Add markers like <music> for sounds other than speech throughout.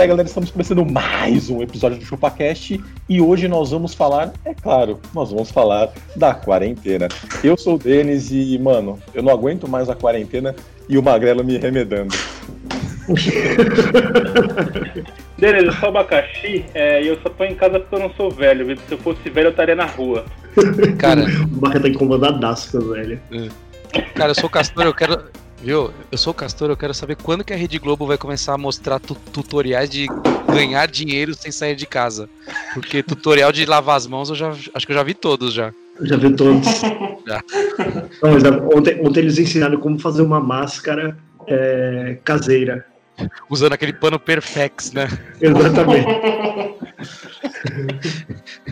Isso aí, galera. Estamos começando mais um episódio do ChupaCast e hoje nós vamos falar, é claro, nós vamos falar da quarentena. Eu sou o Denis e, mano, eu não aguento mais a quarentena e o Magrelo me remedando. <laughs> Denis, eu sou abacaxi é, e eu só tô em casa porque eu não sou velho. Se eu fosse velho, eu estaria na rua. Cara, <laughs> O Barra tá incomodadaço, velho. cara, eu sou castor, eu quero. Viu? Eu sou castor, eu quero saber quando que a Rede Globo vai começar a mostrar tu- tutoriais de ganhar dinheiro sem sair de casa. Porque tutorial de lavar as mãos eu já acho que eu já vi todos já. Já vi todos. <laughs> Já. Não, mas, ontem, ontem eles ensinaram como fazer uma máscara é, caseira. Usando aquele pano Perfex, né? Exatamente. <laughs>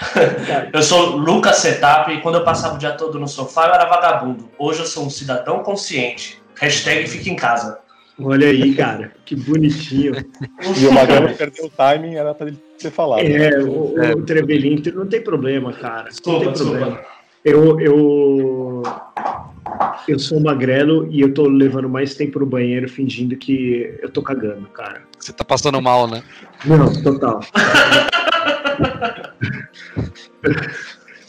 <laughs> Eu sou Lucas Setup e quando eu passava o dia todo no sofá eu era vagabundo. Hoje eu sou um cidadão consciente. Hashtag fica em casa. Olha aí, cara. Que bonitinho. E o Magrelo perdeu o timing, era pra ele ter falado. É, o, o Trevelin não tem problema, cara. Não tem Desculpa, problema. desculpa. Eu, eu, eu sou magrelo e eu tô levando mais tempo no banheiro fingindo que eu tô cagando, cara. Você tá passando mal, né? Não, total. <laughs>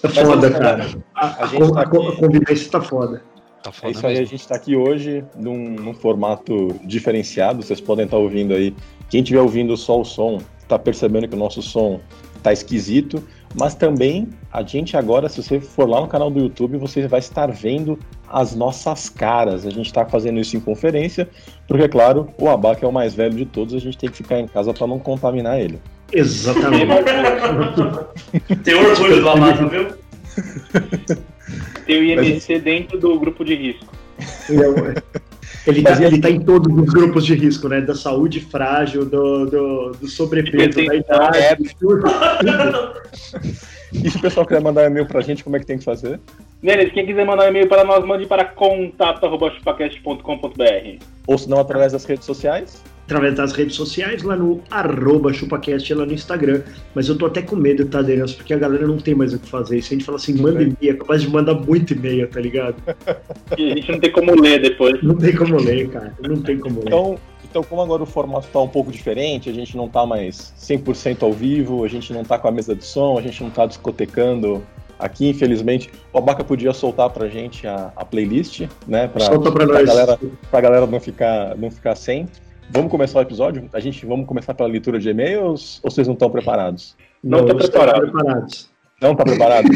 É foda, cara. A, tá a, a aqui- convivência tá foda. Tá É foda isso aí, a mesmo. gente tá aqui hoje num, num formato diferenciado. Vocês podem estar ouvindo aí. Quem estiver ouvindo só o som, tá percebendo que o nosso som tá esquisito. Mas também a gente agora, se você for lá no canal do YouTube, você vai estar vendo as nossas caras. A gente tá fazendo isso em conferência, porque, claro, o Abaca é o mais velho de todos, a gente tem que ficar em casa para não contaminar ele. Exatamente. <laughs> Tem orgulho do Amado, viu? Tem o IMC dentro do grupo de risco. Ele tá, Mas e ele tá em todos os grupos de risco, né? Da saúde frágil, do, do, do sobrepeso, da idade, É. tudo. E se o pessoal quiser mandar e-mail pra gente, como é que tem que fazer? Denis, quem quiser mandar um e-mail para nós, mande para contato.chupacast.com.br. Ou se não, através das redes sociais? Através das redes sociais, lá no arroba chupacast, lá no Instagram. Mas eu tô até com medo, tá, Denis? Porque a galera não tem mais o que fazer. Se a gente fala assim, manda e-mail, é capaz de mandar muito e-mail, tá ligado? <laughs> E a gente não tem como ler depois. Não tem como ler, cara. Não tem como ler. Então, então, como agora o formato tá um pouco diferente, a gente não tá mais 100% ao vivo, a gente não tá com a mesa de som, a gente não tá discotecando aqui, infelizmente. O Abaca podia soltar pra gente a, a playlist, né? Pra, Solta pra pra nós. galera, pra galera não ficar, não ficar sem. Vamos começar o episódio? A gente vamos começar pela leitura de e-mails ou vocês não estão preparados? Não tô estamos preparado. preparados. Não tá preparado? <laughs>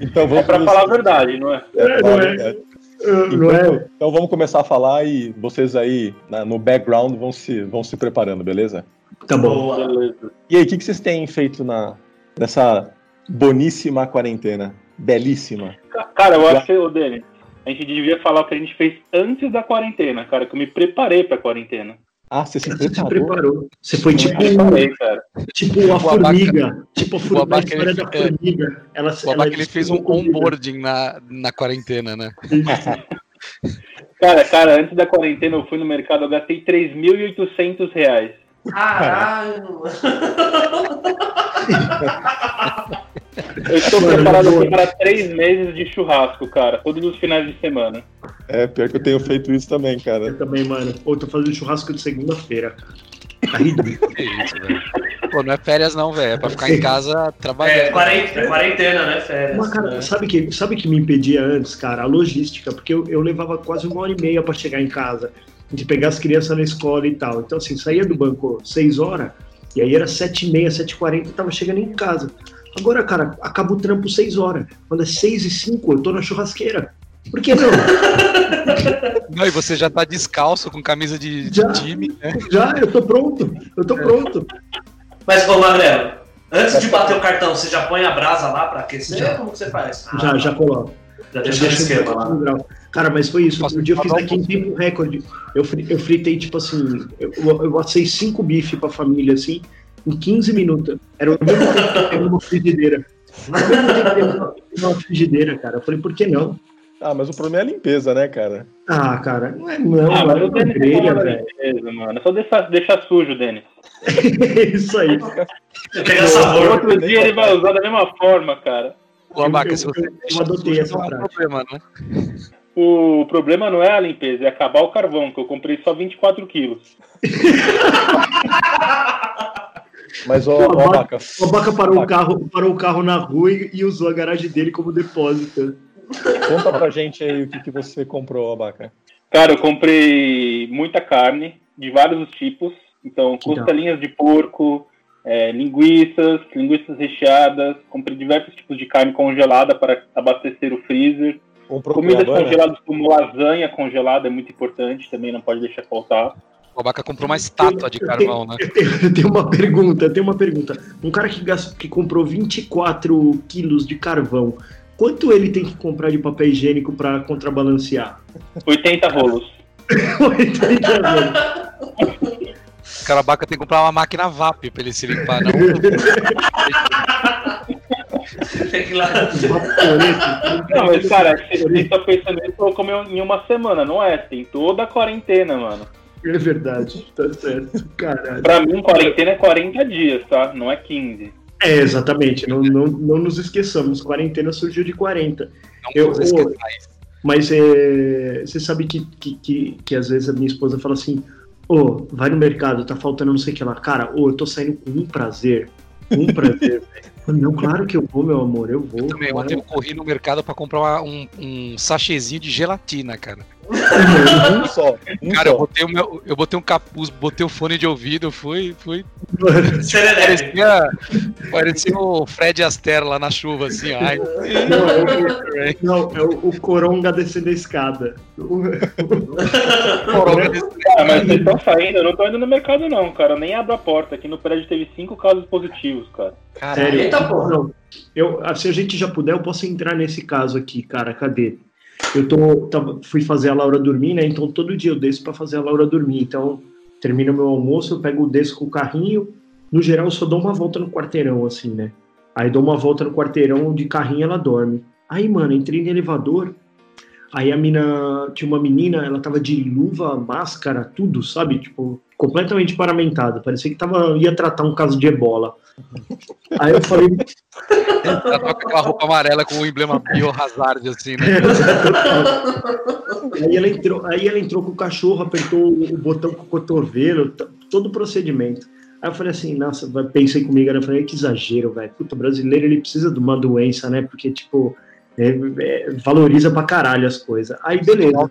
então É vamos para pro- falar a verdade, não é? É, É, não é? Uh, Não é? Então, então vamos começar a falar e vocês aí na- no background vão se, vão se preparando, beleza? Tá bom. Beleza. E aí, o que, que vocês têm feito na, nessa boníssima quarentena? Belíssima. Cara, eu acho que, ô Denis, a gente devia falar o que a gente fez antes da quarentena, cara, que eu me preparei pra quarentena. Ah, você se Você se preparou? preparou. Você foi tipo, preparei, cara. tipo a Abaca- formiga. Tipo a, o formiga, a Abaca, história ele- da é. formiga. Ela, O Abaca ele fez um onboarding na, na quarentena, né? <laughs> Cara, cara, antes da quarentena eu fui no mercado, eu gastei 3.800 reais. Caralho. Eu estou Mano, preparado aqui para três meses de churrasco, cara, todos os finais de semana. É, pior que eu tenho feito isso também, cara. Eu também, mano. Pô, tô fazendo churrasco de segunda-feira, cara. Tá ridículo. Que isso, velho. Pô, não é férias não, velho. É pra ficar em casa trabalhando. É, quarentena, quarentena né? Férias. Mas, cara, né? sabe que sabe que me impedia antes, cara? A logística, porque eu, eu levava quase uma hora e meia pra chegar em casa, de pegar as crianças na escola e tal. Então, assim, saía do banco seis horas, e aí era sete e meia, sete e quarenta, eu tava chegando em casa. Agora, cara, acaba o trampo seis horas. Quando é seis e cinco, eu tô na churrasqueira. Por que não? <laughs> Não, e você já tá descalço com camisa de, de Já. time, né? Já, eu tô pronto. Eu tô pronto. Mas, ô Magrelo, antes de bater o cartão, você já põe a brasa lá pra aquecer? Já. Como que você faz? Já, Ah, já coloco. Já deixa no esquema lá. grau. Cara, mas foi isso. Posso Um dia eu fiz um aqui em tempo recorde. Eu, fri- eu fritei, tipo assim, eu, eu assei cinco bifes pra família, assim, em 15 minutos. Era o mesmo tempo que eu tenho uma frigideira. Ao mesmo tempo que eu uma frigideira, cara. Eu falei, por que não? Ah, mas o problema é a limpeza, né, cara? Ah, cara, não é não, Ah, não mas é o Denis tá grelha, velho. limpeza, mano. É só deixar, deixar sujo, Denis. <laughs> É isso aí. Pega sabor. outro dia ele vai usar da mesma forma, cara. Ô, Abaca, eu- se você eu- adotei essa é um prática. problema, né? O problema não é a limpeza, é acabar o carvão, que eu comprei só 24 quilos. <laughs> Mas, ó, ó, Abaca- Abaca, O Abaca parou o carro, parou o carro na rua e, e usou a garagem dele como depósito. conta pra gente aí o que, que você comprou, Abaca. Cara, eu comprei muita carne, de vários tipos. Então, costelinhas de porco, é, linguiças, linguiças recheadas. Comprei diversos tipos de carne congelada para abastecer o freezer. Comprou Comidas congeladas como lasanha congelada é muito importante, também não pode deixar faltar. O Abaca comprou uma estátua de carvão, né? Eu tenho, eu tenho uma pergunta, eu tenho uma pergunta. Um cara que, gastou, que comprou 24 quilos de carvão, quanto ele tem que comprar de papel higiênico para contrabalancear? 80 rolos. <laughs> 80 vezes. O cara Abaca tem que comprar uma máquina VAP pra ele se limpar, não. <laughs> Tem que ir lá. Não, mas cara, você tá pensando nisso, eu comer em uma semana, não é? Tem toda a quarentena, mano. É verdade, tá certo. Caralho. Pra mim, quarentena é 40 dias, tá? Não é 15. É, exatamente, não, não, não nos esqueçamos, quarentena surgiu de 40. Não Eu- isso. Mas é, você sabe que, que, que, que às vezes a minha esposa fala assim: Ô, vai no mercado, tá faltando não sei o que lá. Cara, ô, eu tô saindo com um prazer. Um prazer, <laughs> velho. Não, claro que eu vou, meu amor, eu vou. Também, claro. ontem eu corri no mercado pra comprar uma- um, um sachêzinho de gelatina, cara. Um só, um Cara, eu só. botei, o meu, eu botei um capuz, botei o fone de ouvido, fui, fui. Serelepe. Parecia, parecia o Fred Astaire lá na chuva, assim, ai. Não, é o, não, é o, o coronga descendo a escada. <laughs> O- Ah, mas vocês estão saindo, eu não tô indo no mercado, não, cara. Eu nem abro a porta. Aqui no prédio teve cinco casos positivos, cara. Caralho. Sério, Eita, porra. Eu, se a gente já puder, eu posso entrar nesse caso aqui, cara. Cadê? Eu tô, fui fazer a Laura dormir, né? Então todo dia eu desço pra fazer a Laura dormir. Então termina meu almoço, eu pego, desço com o carrinho. No geral, eu só dou uma volta no quarteirão, assim, né? Aí dou uma volta no quarteirão de carrinho, ela dorme. Aí, mano, entrei no elevador. Aí a mina, tinha uma menina, ela tava de luva, máscara, tudo, sabe? Tipo, completamente paramentada. Parecia que tava, ia tratar um caso de ebola. Aí eu falei, Ela tava com aquela roupa amarela com o emblema Biohazard, assim, né? aí, ela entrou, aí ela entrou com o cachorro, apertou o botão com o cotovelo, todo o procedimento. Aí eu falei assim, nossa, pensei comigo, né? Eu falei, que exagero, velho. Puta, o brasileiro ele precisa de uma doença, né? Porque, tipo, é- é, valoriza pra caralho as coisas. Aí, beleza.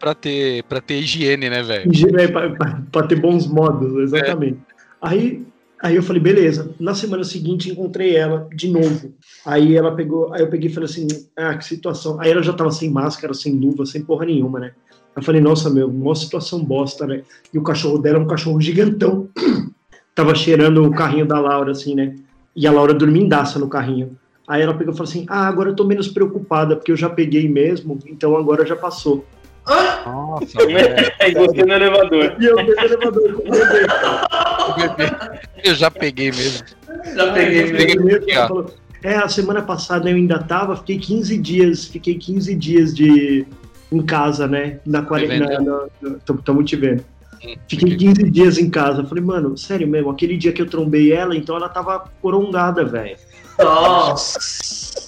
Pra ter, pra ter higiene, né, velho? É, pra, pra- pra ter bons modos, exatamente. Aí, aí eu falei, beleza. Na semana seguinte encontrei ela de novo. Aí ela pegou, aí eu peguei e falei assim, ah, que situação. Aí ela já tava sem máscara, sem luva, sem porra nenhuma, né? Eu falei, nossa, meu, uma situação bosta, né? E o cachorro dela é um cachorro gigantão. <clears throat> tava cheirando o carrinho da Laura, assim, né? E a Laura dormindaça no carrinho. Aí ela pegou e falou assim: Ah, agora eu tô menos preocupada, porque eu já peguei mesmo, então agora já passou. Nossa. E você no elevador. E eu no elevador com o bebê. Eu já peguei mesmo. Já peguei. Peguei aqui, ó. falou, É, a semana passada eu ainda tava, fiquei 15 dias, fiquei 15 dias de em casa, né? Na quarentena. Estamos te vendo. Hum, Fiquei 15 dias em casa. Falei, mano, sério mesmo, aquele dia que eu trombei ela, então ela tava corongada, velho. Nossa.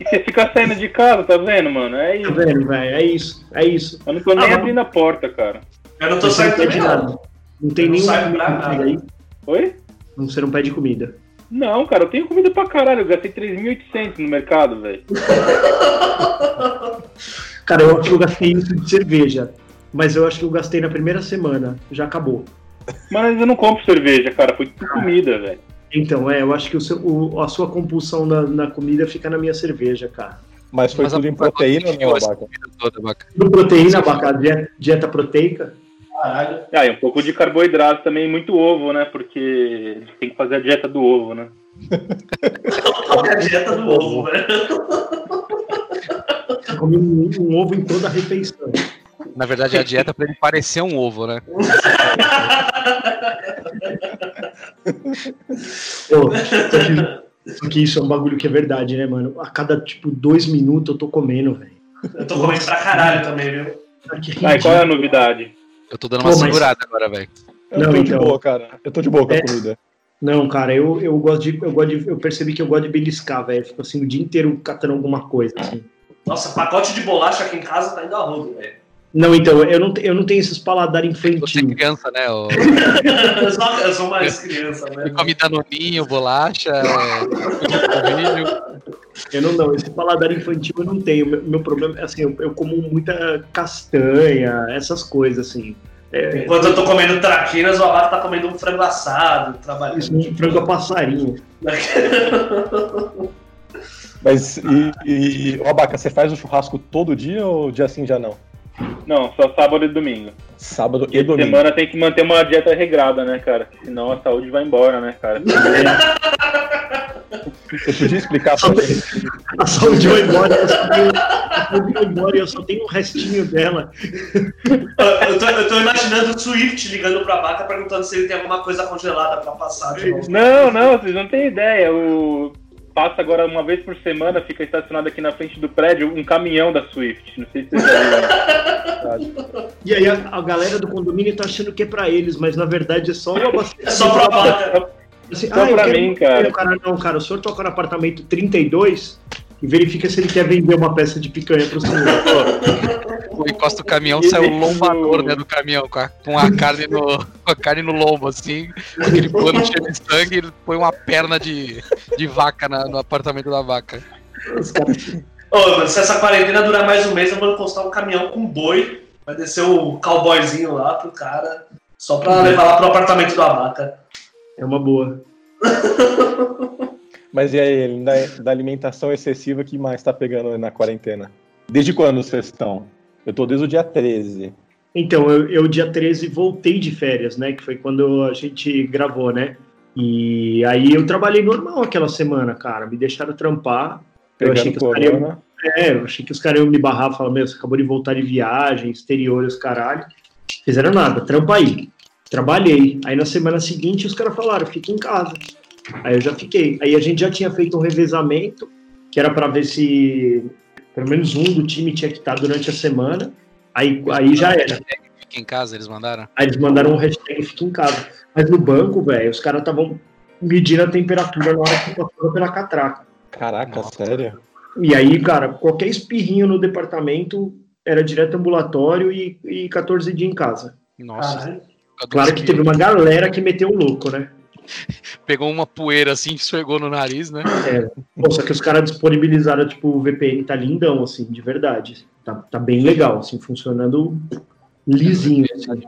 E você fica saindo de casa, tá vendo, mano? É Tá isso. vendo, velho? É isso, é isso. Eu não tô nem Ah, mas- abrindo a porta, cara. Eu não tô Você não saindo pede também, nada. não. Não tem não nenhum nada. aí. Oi? Você não pede comida. Não, cara, eu tenho comida pra caralho. Eu gastei 3.800 no mercado, velho. <laughs> Cara, eu acho que eu gastei isso de cerveja. Mas eu acho que eu gastei na primeira semana. Já acabou. Mas eu não compro cerveja, cara. Foi tudo comida, velho. Então, é, eu acho que o seu- o- a sua compulsão na, na comida fica na minha cerveja, cara. Mas foi Mas tudo a- em proteína não, essa Abaca? comida toda, Abaca? No proteína, abaca, dieta, dieta proteica. Caralho. Ah, e um pouco de carboidrato também, muito ovo, né? Porque tem que fazer a dieta do ovo, né? Qual é a dieta do ovo, velho? Eu comi um, um ovo em toda a refeição. Na verdade, é a dieta pra ele parecer um ovo, né? <laughs> Pô, só que- só que isso é um bagulho que é verdade, né, mano? A cada, tipo, dois minutos eu tô comendo, velho. Eu tô comendo pra caralho também, viu? Ah, e qual é a novidade? Eu tô dando uma Pô, mas- segurada agora, velho. Eu Não, tô de então. boa, cara. Eu tô de boa com a É. comida. Não, cara, eu, eu gosto de. Eu gosto de. Eu percebi que eu gosto de beliscar, velho. Fico assim o dia inteiro catando alguma coisa, assim. Nossa, pacote de bolacha aqui em casa tá indo a rodo, velho. Não, então, eu não, eu não tenho esses paladar Você é infantil. criança, né? ô? <laughs> Eu sou, eu sou mais criança, né? come danoninho, bolacha, é. Eu não, não, esse paladar infantil eu não tenho. Meu, meu problema é assim, eu, eu como muita castanha, essas coisas, assim. É, Enquanto eu tô comendo traquinas, o abaca tá comendo um frango assado, trabalhando. isso um frango a passarinho. <laughs> Mas, e, e ô, Abaca, você faz o churrasco todo dia ou dia sim, já não? Não, só sábado e domingo. Sábado e E domingo. semana tem que manter uma dieta regrada, né, cara? Senão a saúde vai embora, né, cara? Você podia explicar pra gente? A saúde vai embora, eu só tenho, a saúde vai embora e eu só tenho um restinho dela. Eu tô, eu tô imaginando o Swift ligando pra vaca perguntando se ele tem alguma coisa congelada pra passar de novo. Não, não, vocês não têm ideia. O... Passa agora uma vez por semana, fica estacionado aqui na frente do prédio um caminhão da Swift. Não sei se vocês já. <laughs> E aí a, a galera do condomínio tá achando que é pra eles, mas na verdade é só abastecimento. <laughs> É só pra vaca. Assim, Só eu pra mim, uma- cara. O cara. Não, cara, o senhor toca no apartamento 32 e verifica se ele quer vender uma peça de picanha pro senhor. <laughs> Pô, Encosta o caminhão, sai o lombador né, do caminhão, com a, com a carne no, <laughs> com a carne no lombo, assim, com aquele pano cheio de sangue, ele põe uma perna de, de vaca na- no apartamento da vaca. Os caras- Ô, mano, se essa quarentena durar mais um mês, eu vou encostar um caminhão com boi. Vai descer o cowboyzinho lá pro cara. Só pra levar lá pro apartamento do abaca. É uma boa. <laughs> Mas e aí, da, da alimentação excessiva que mais tá pegando na quarentena? Desde quando vocês estão? Eu tô desde o dia 13. Então, eu, eu dia 13 voltei de férias, né? Que foi quando a gente gravou, né? E aí eu trabalhei normal aquela semana, cara. Me deixaram trampar. Eu achei Pegando que os caras iam, é, eu achei que os caras iam me barrar, falar, meu, você acabou de voltar de viagem, exterior, os caralho. Fizeram nada, trampa aí. Trabalhei. Aí na semana seguinte os caras falaram, fica em casa. Aí eu já fiquei. Aí a gente já tinha feito um revezamento, que era pra ver se pelo menos um do time tinha que estar durante a semana. Aí, aí já era. Fica em casa, eles mandaram? Aí eles mandaram um hashtag fica em casa. Mas no banco, velho, os caras estavam medindo a temperatura na hora que passava pela catraca. Caraca, Nossa. sério? E aí, cara, qualquer espirrinho no departamento era direto ambulatório e, e 14 dias em casa. Nossa. Caralho. Claro que teve uma galera que meteu o louco, né? <laughs> Pegou uma poeira assim, esfregou no nariz, né? Pô, só que os caras disponibilizaram, tipo, o VPN tá lindão, assim, de verdade. Tá, tá bem legal, assim, funcionando lisinho. Assim,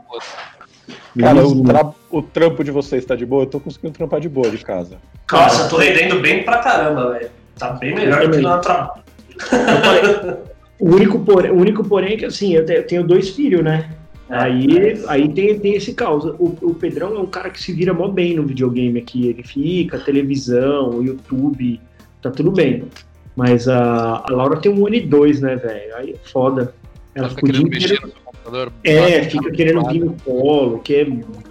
Cara, o, tra- o trampo de vocês tá de boa? Eu tô conseguindo trampar de boa de casa. Nossa, eu tô rendendo bem pra caramba, velho. Tá bem melhor do que no trabalho. O, único porém, o único porém é que, assim, eu tenho dois filhos, né? Aí, aí tem, tem esse caos. O, o Pedrão é um cara que se vira mó bem no videogame aqui. Ele fica, televisão, YouTube, tá tudo bem. Mas a, a Laura tem um ano e dois, né, velho? Aí é foda. Ela Ela fica querendo mexer inteiro. no seu computador. É, fica querendo vir no colo, quer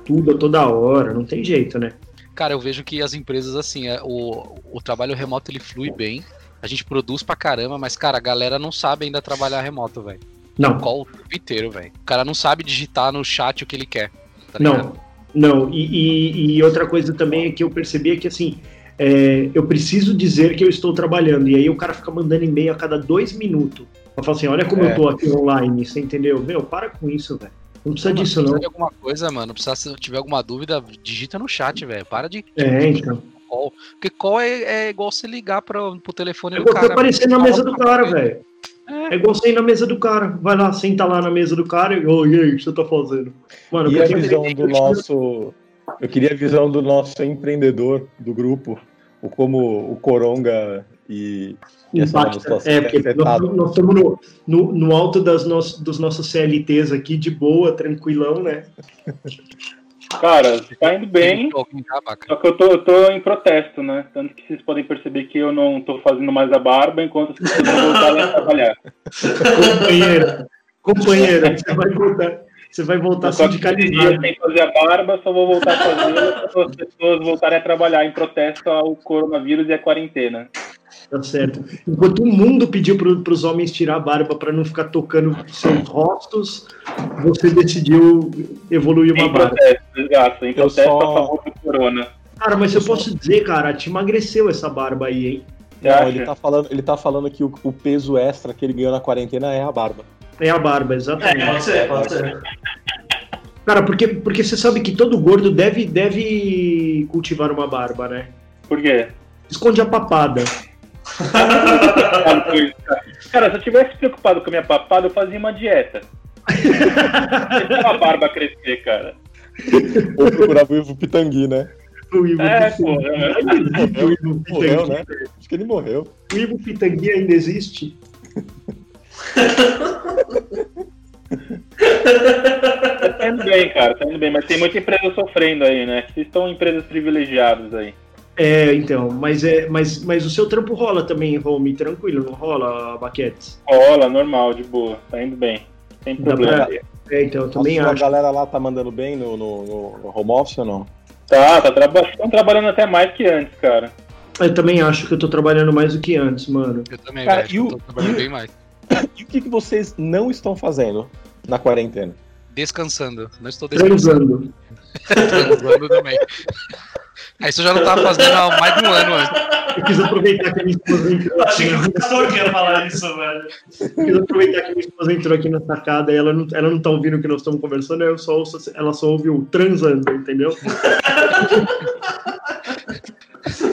tudo a toda hora, não tem jeito, né? Cara, eu vejo que as empresas, assim, é, o, o trabalho remoto ele flui bem. A gente produz pra caramba, mas, cara, a galera não sabe ainda trabalhar remoto, velho. Não, Call o tempo inteiro, velho. O cara não sabe digitar no chat o que ele quer. Tá Não, não. E, e- e outra coisa também é que eu percebi é que assim, é, eu preciso dizer que eu estou trabalhando. E aí o cara fica mandando e-mail a cada dois minutos. Pra falar assim, olha como É. eu tô aqui online, você entendeu? Meu, para com isso, velho. Não precisa Mano, disso, se não. de alguma coisa, mano, precisa, se tiver alguma dúvida, digita no chat, velho. Para de É, então. call. Porque call é, é igual você ligar pro, pro telefone É do cara. aparecer na mesa do cara, velho. É. É igual você ir na mesa do cara. Vai lá, senta lá na mesa do cara e, ô, e aí, o que você tá fazendo? Mano, E eu a visão do nosso. Eu queria a visão do nosso empreendedor do grupo, o como o Coronga e, e Impacta. É, porque nós, nós estamos no, no, no alto das nossas, dos nossos CLTs aqui, de boa, tranquilão, né? <laughs> Cara, tá indo bem. Tá? Só que eu tô, eu tô em protesto, né? Tanto que vocês podem perceber que eu não tô fazendo mais a barba enquanto as pessoas não voltarem a trabalhar. <laughs> Companheiro, companheiro, você vai voltar, você vai voltar Eu só que esses dias sindicalizado. sem fazer a barba, só vou voltar a quando <laughs> as pessoas voltarem a trabalhar em protesto ao coronavírus e à quarentena. Tá certo. Enquanto o mundo pediu para os homens tirar a barba para não ficar tocando seus rostos, você decidiu evoluir uma Em barba. protesto, exato. Em protesto só- a favor do corona. Cara, mas eu posso dizer, cara, te emagreceu essa barba aí, hein? Não, ele tá falando, ele tá falando que o, o peso extra que ele ganhou na quarentena é a barba. É a barba, É, exatamente. pode ser, pode ser. Cara, porque, porque você sabe que todo gordo deve, deve cultivar uma barba, né? Por quê? Esconde a papada. <laughs> Cara, se eu tivesse preocupado com a minha papada, eu fazia uma dieta. Deixa a barba crescer, cara. Ou procurava o Ivo Pitangui, né? O Ivo É, Pitangui. pô. O Ivo Morreu, Pitangui. né? Acho que ele morreu. O Ivo Pitangui ainda existe? Tá indo bem, cara, tá indo bem. Mas tem muita empresa sofrendo aí, né? Vocês estão empresas privilegiadas aí. É, então, mas, é, mas, mas o seu trampo rola também, Home, tranquilo, não rola, Baquetes? Rola, normal, de boa. Tá indo bem. Sem problema. pra- É, então, eu também a sua acho. galera lá tá mandando bem no, no, no- home office ou não? Tá, tá traba estão trabalhando até mais que antes, cara. Eu também acho que eu tô trabalhando mais do que antes, mano. Eu também, Cara, velho. e o- Eu tô trabalhando e bem mais. E o que, que vocês não estão fazendo na quarentena? Descansando. Não estou descansando. Transando. Transando também. Aí isso eu já não tava fazendo há mais de um ano antes. Eu quis aproveitar que a minha esposa entrou achei que o Castor ia falar isso, velho. eu quis aproveitar que a minha esposa entrou aqui na sacada e ela não, ela não tá ouvindo o que nós estamos conversando, eu só ouço, ela só ouve o transando, entendeu?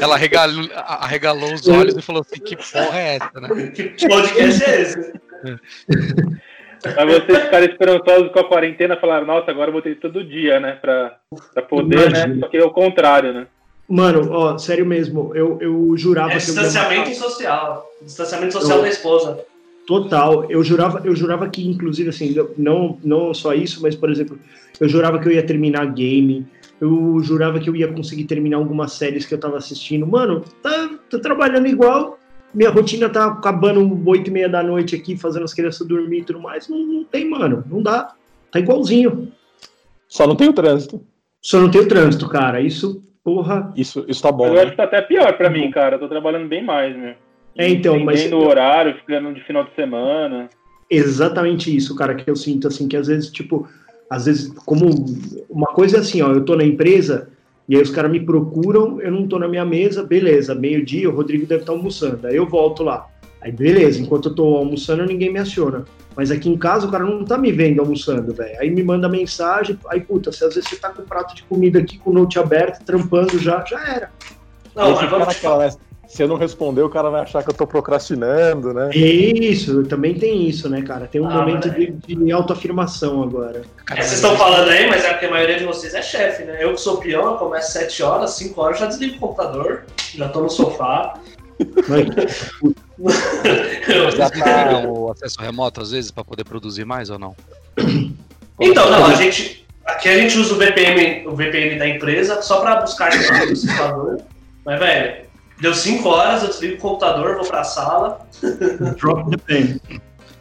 Ela arregalou, arregalou os olhos e falou assim: que porra é essa, né? Que podcast é esse? Mas vocês ficaram esperançosos com a quarentena falaram, nossa, agora eu vou ter todo dia, né? Pra, pra poder, né? Imagina. Só que é o contrário, né? Mano, ó, sério mesmo, eu, eu jurava É que eu ia distanciamento social. Distanciamento social Eu- da esposa. Total, eu jurava, eu jurava que, inclusive, assim, não, não só isso, mas, por exemplo, eu jurava que eu ia terminar game, eu jurava que eu ia conseguir terminar algumas séries que eu tava assistindo. Mano, tá, tô trabalhando igual, minha rotina tá acabando oito e meia da noite aqui, fazendo as crianças dormir e tudo mais. Não, não tem, mano, não dá. Tá igualzinho. Só não tem o trânsito. Só não tem o trânsito, cara. Isso, porra. Isso, isso tá bom. eu né? acho que tá até pior pra mim, cara. Eu tô trabalhando bem mais, meu. É, então, mas- o horário, ficando de final de semana. exatamente isso, cara, que eu sinto, assim, que às vezes, tipo, às vezes, como uma coisa é assim, ó, eu tô na empresa e aí os caras me procuram, eu não tô na minha mesa, beleza, meio-dia, o Rodrigo deve estar almoçando, aí eu volto lá. Aí, beleza, enquanto eu tô almoçando, ninguém me aciona. Mas aqui em casa, o cara não tá me vendo almoçando, velho. Aí me manda mensagem, aí, puta, se às vezes você tá com o prato de comida aqui, com o note aberto, trampando já, já era. Aí Não, mas fica vamos naquela, né? Se eu não responder, o cara vai achar que eu tô procrastinando, né? Isso, também tem isso, né, cara? Tem um Ah, momento mas- de, de autoafirmação agora. Cara, É, vocês estão falando aí, mas é porque a maioria de vocês é chefe, né? Eu que sou peão, eu começo 7 horas, 5 horas, já desligo o computador, já tô no sofá. Vocês desligam o acesso remoto às vezes pra poder produzir mais ou não? Então, não, a gente. Aqui a gente usa o VPN, o VPN da empresa só pra buscar no computador. Mas, velho, deu 5 horas, eu desligo o computador, vou pra sala. drop the pen.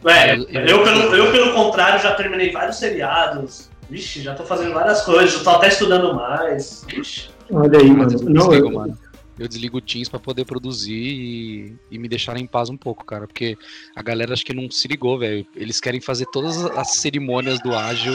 Velho, Eu- eu, pelo, eu, pelo contrário, já terminei vários seriados. Vixe, já tô fazendo várias coisas, já tô até estudando mais. Vixe. Olha aí, mano. Mas eu Não, desligo, eu, mano. Eu desligo o Teams pra poder produzir e, e me deixar em paz um pouco, cara. Porque a galera acho que não se ligou, velho. Eles querem fazer todas as cerimônias do ágil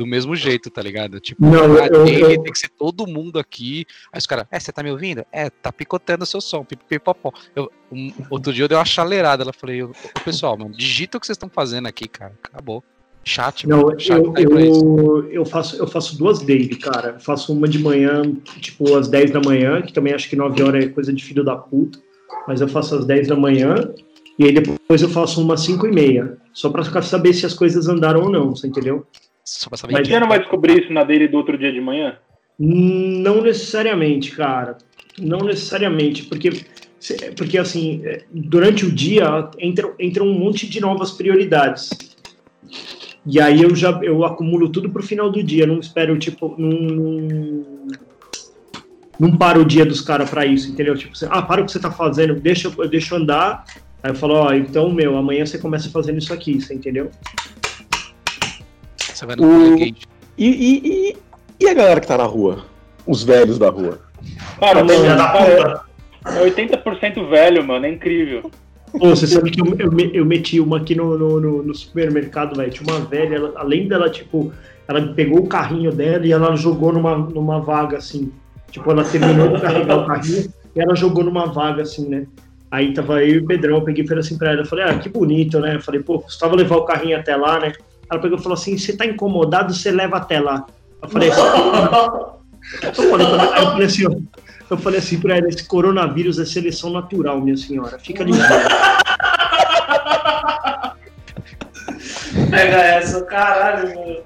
do mesmo jeito, tá ligado? Tipo, Não, ah, eu- tem, eu- tem que ser todo mundo aqui. Aí os caras, é, você tá me ouvindo? É, tá picotando o seu som, pipipopó. Eu, um, outro dia eu dei uma chaleirada, ela falei, ô, pessoal, mano, digita o que vocês estão fazendo aqui, cara. Acabou. Chat, Não, mano. Chat eu, tá eu, eu, faço, eu faço duas daily, cara. Eu faço uma de manhã, tipo, às 10 da manhã, que também acho que 9 horas é coisa de filho da puta. Mas eu faço às 10 da manhã. E aí depois eu faço uma às 5 e meia. Só pra ficar- saber se as coisas andaram ou não, você entendeu? Só pra saber Mas que- Você não vai descobrir isso na dele do outro dia de manhã? Não necessariamente, cara. Não necessariamente, porque, se- porque assim, é, durante o dia entra, entra um monte de novas prioridades. E aí eu já eu acumulo tudo pro final do dia, não espero, tipo, não, não, não paro o dia dos caras pra isso, entendeu? Tipo, assim, ah, para o que você tá fazendo, deixa, eu- eu deixo andar. Aí eu falo, ó, então, meu, amanhã você começa fazendo isso aqui, você entendeu? Você vai no O- Stargate. E, e, e, e a galera que tá na rua? Os velhos da rua. Cara, da cara, puta. é 80% velho, mano, é incrível. Pô, você sabe que eu, eu, eu meti uma aqui no, no, no- no supermercado, velho. Tinha uma velha, ela- além dela, tipo, ela pegou o carrinho dela e ela jogou numa, numa vaga, assim. Tipo, ela terminou de carregar o carrinho e ela jogou numa vaga, assim, né? Aí tava eu e o Pedrão, eu peguei e falei assim pra ela, eu falei, ah, que bonito, né? Eu falei, pô, custava levar o carrinho até lá, né? Ela pegou e falou assim, você tá incomodado, você leva até lá. Eu falei assim, eu falei, pra ela- aí eu falei assim, ó, eu falei assim pra ela, esse coronavírus é seleção natural, minha senhora, fica ligeira. Pega essa, caralho, mano.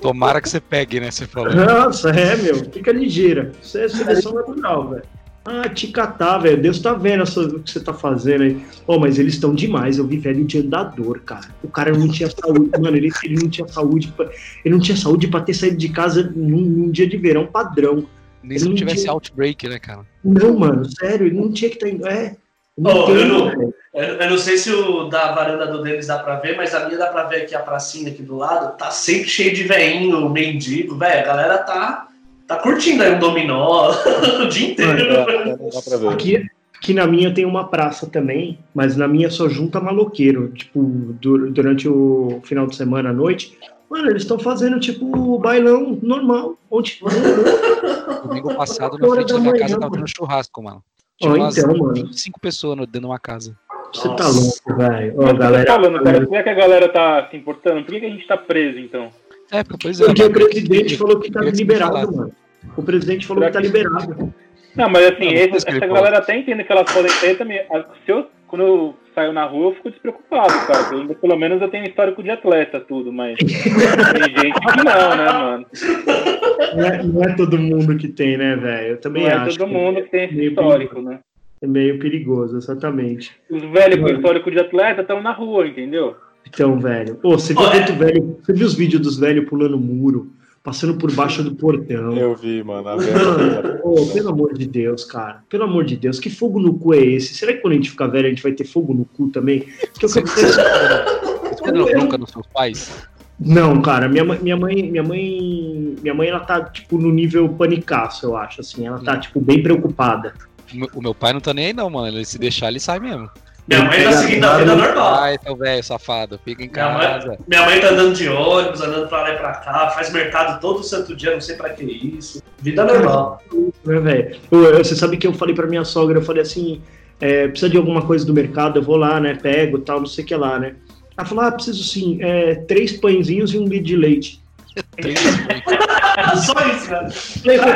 Tomara que você pegue, né? Você falou. Nossa, é, meu, fica ligeira. Isso é seleção natural, velho. Ah, te catar, velho. Deus tá vendo essa- o que você tá fazendo aí. Oh, mas eles estão demais. Eu vi velho de andador, cara. O cara não tinha saúde. <laughs> Mano, ele, ele não tinha saúde. Pra, ele não tinha saúde pra ter saído de casa num, num dia de verão padrão. Nem se não Não tivesse tinha- outbreak, né, cara? Não, mano, sério, ele não tinha que estar indo. É. Oh, eu não- velho. Eu, eu não sei se o da varanda do deles dá pra ver, mas a minha dá pra ver aqui a pracinha aqui do lado. Tá sempre cheio de veinho, mendigo, velho. A galera tá, tá curtindo aí um dominó <laughs> o dia inteiro. É, não dá pra ver. Aqui, aqui na minha tem uma praça também, mas na minha só junta maloqueiro. Tipo, dur- durante o final de semana à noite. Mano, eles estão fazendo, tipo, bailão normal. Onde, <laughs> Domingo passado, na frente da da minha casa, tava tendo churrasco, mano. Tinha Ó, umas então, mano. 25 pessoas no- dentro de uma casa. Você tá louco, velho. Eu tô galera. falando, cara, por que que a galera tá se importando? Por que, que a gente tá preso, então? É, porque, pois é. Porque o mano, presidente falou que tá queria que você liberado, mano. O presidente falou que tá liberado. Não, mas assim, Não, não esse- que essa falou. galera até entende que elas podem ter também. A- Se eu, quando eu saio na rua, eu fico despreocupado, cara. pelo menos eu tenho histórico de atleta, tudo, mas tem gente que não, né, mano? Não é, não é todo mundo que tem, né, velho? Eu também Não é acho. todo que mundo que tem esse meio histórico, né? É meio perigoso, exatamente. Os velhos com histórico de atleta estão na rua, entendeu? Então, velho. Pô, você viu Ó, é. velho. Você viu os vídeos dos velhos pulando muro, passando por baixo do portão. Eu vi, mano. Pelo amor de Deus, cara. Pelo amor de Deus, que fogo no cu é esse? Será que quando a gente ficar velho a gente vai ter fogo no cu também? Porque eu quero você dando bronca nos seus pais? Não, cara, minha mãe, minha mãe, minha mãe, minha mãe, ela tá tipo no nível panicaço, eu acho, assim, ela tá tipo bem preocupada. O meu, o meu pai não tá nem aí, não, mano. Ele se deixar, ele sai mesmo. Minha mãe tá seguindo a vida normal. Ai, seu velho, safado, fica em Minha mãe, casa. minha mãe tá andando de ônibus, andando pra lá e pra cá, faz mercado todo santo dia, não sei pra que isso. Vida normal. Né, velho? Você sabe que eu falei pra minha sogra, eu falei assim, é, precisa de alguma coisa do mercado, eu vou lá, né, pego, tal, não sei o que lá, né. Ela falou, ah, preciso sim, é, três pãezinhos e um litro de leite. Só isso, né?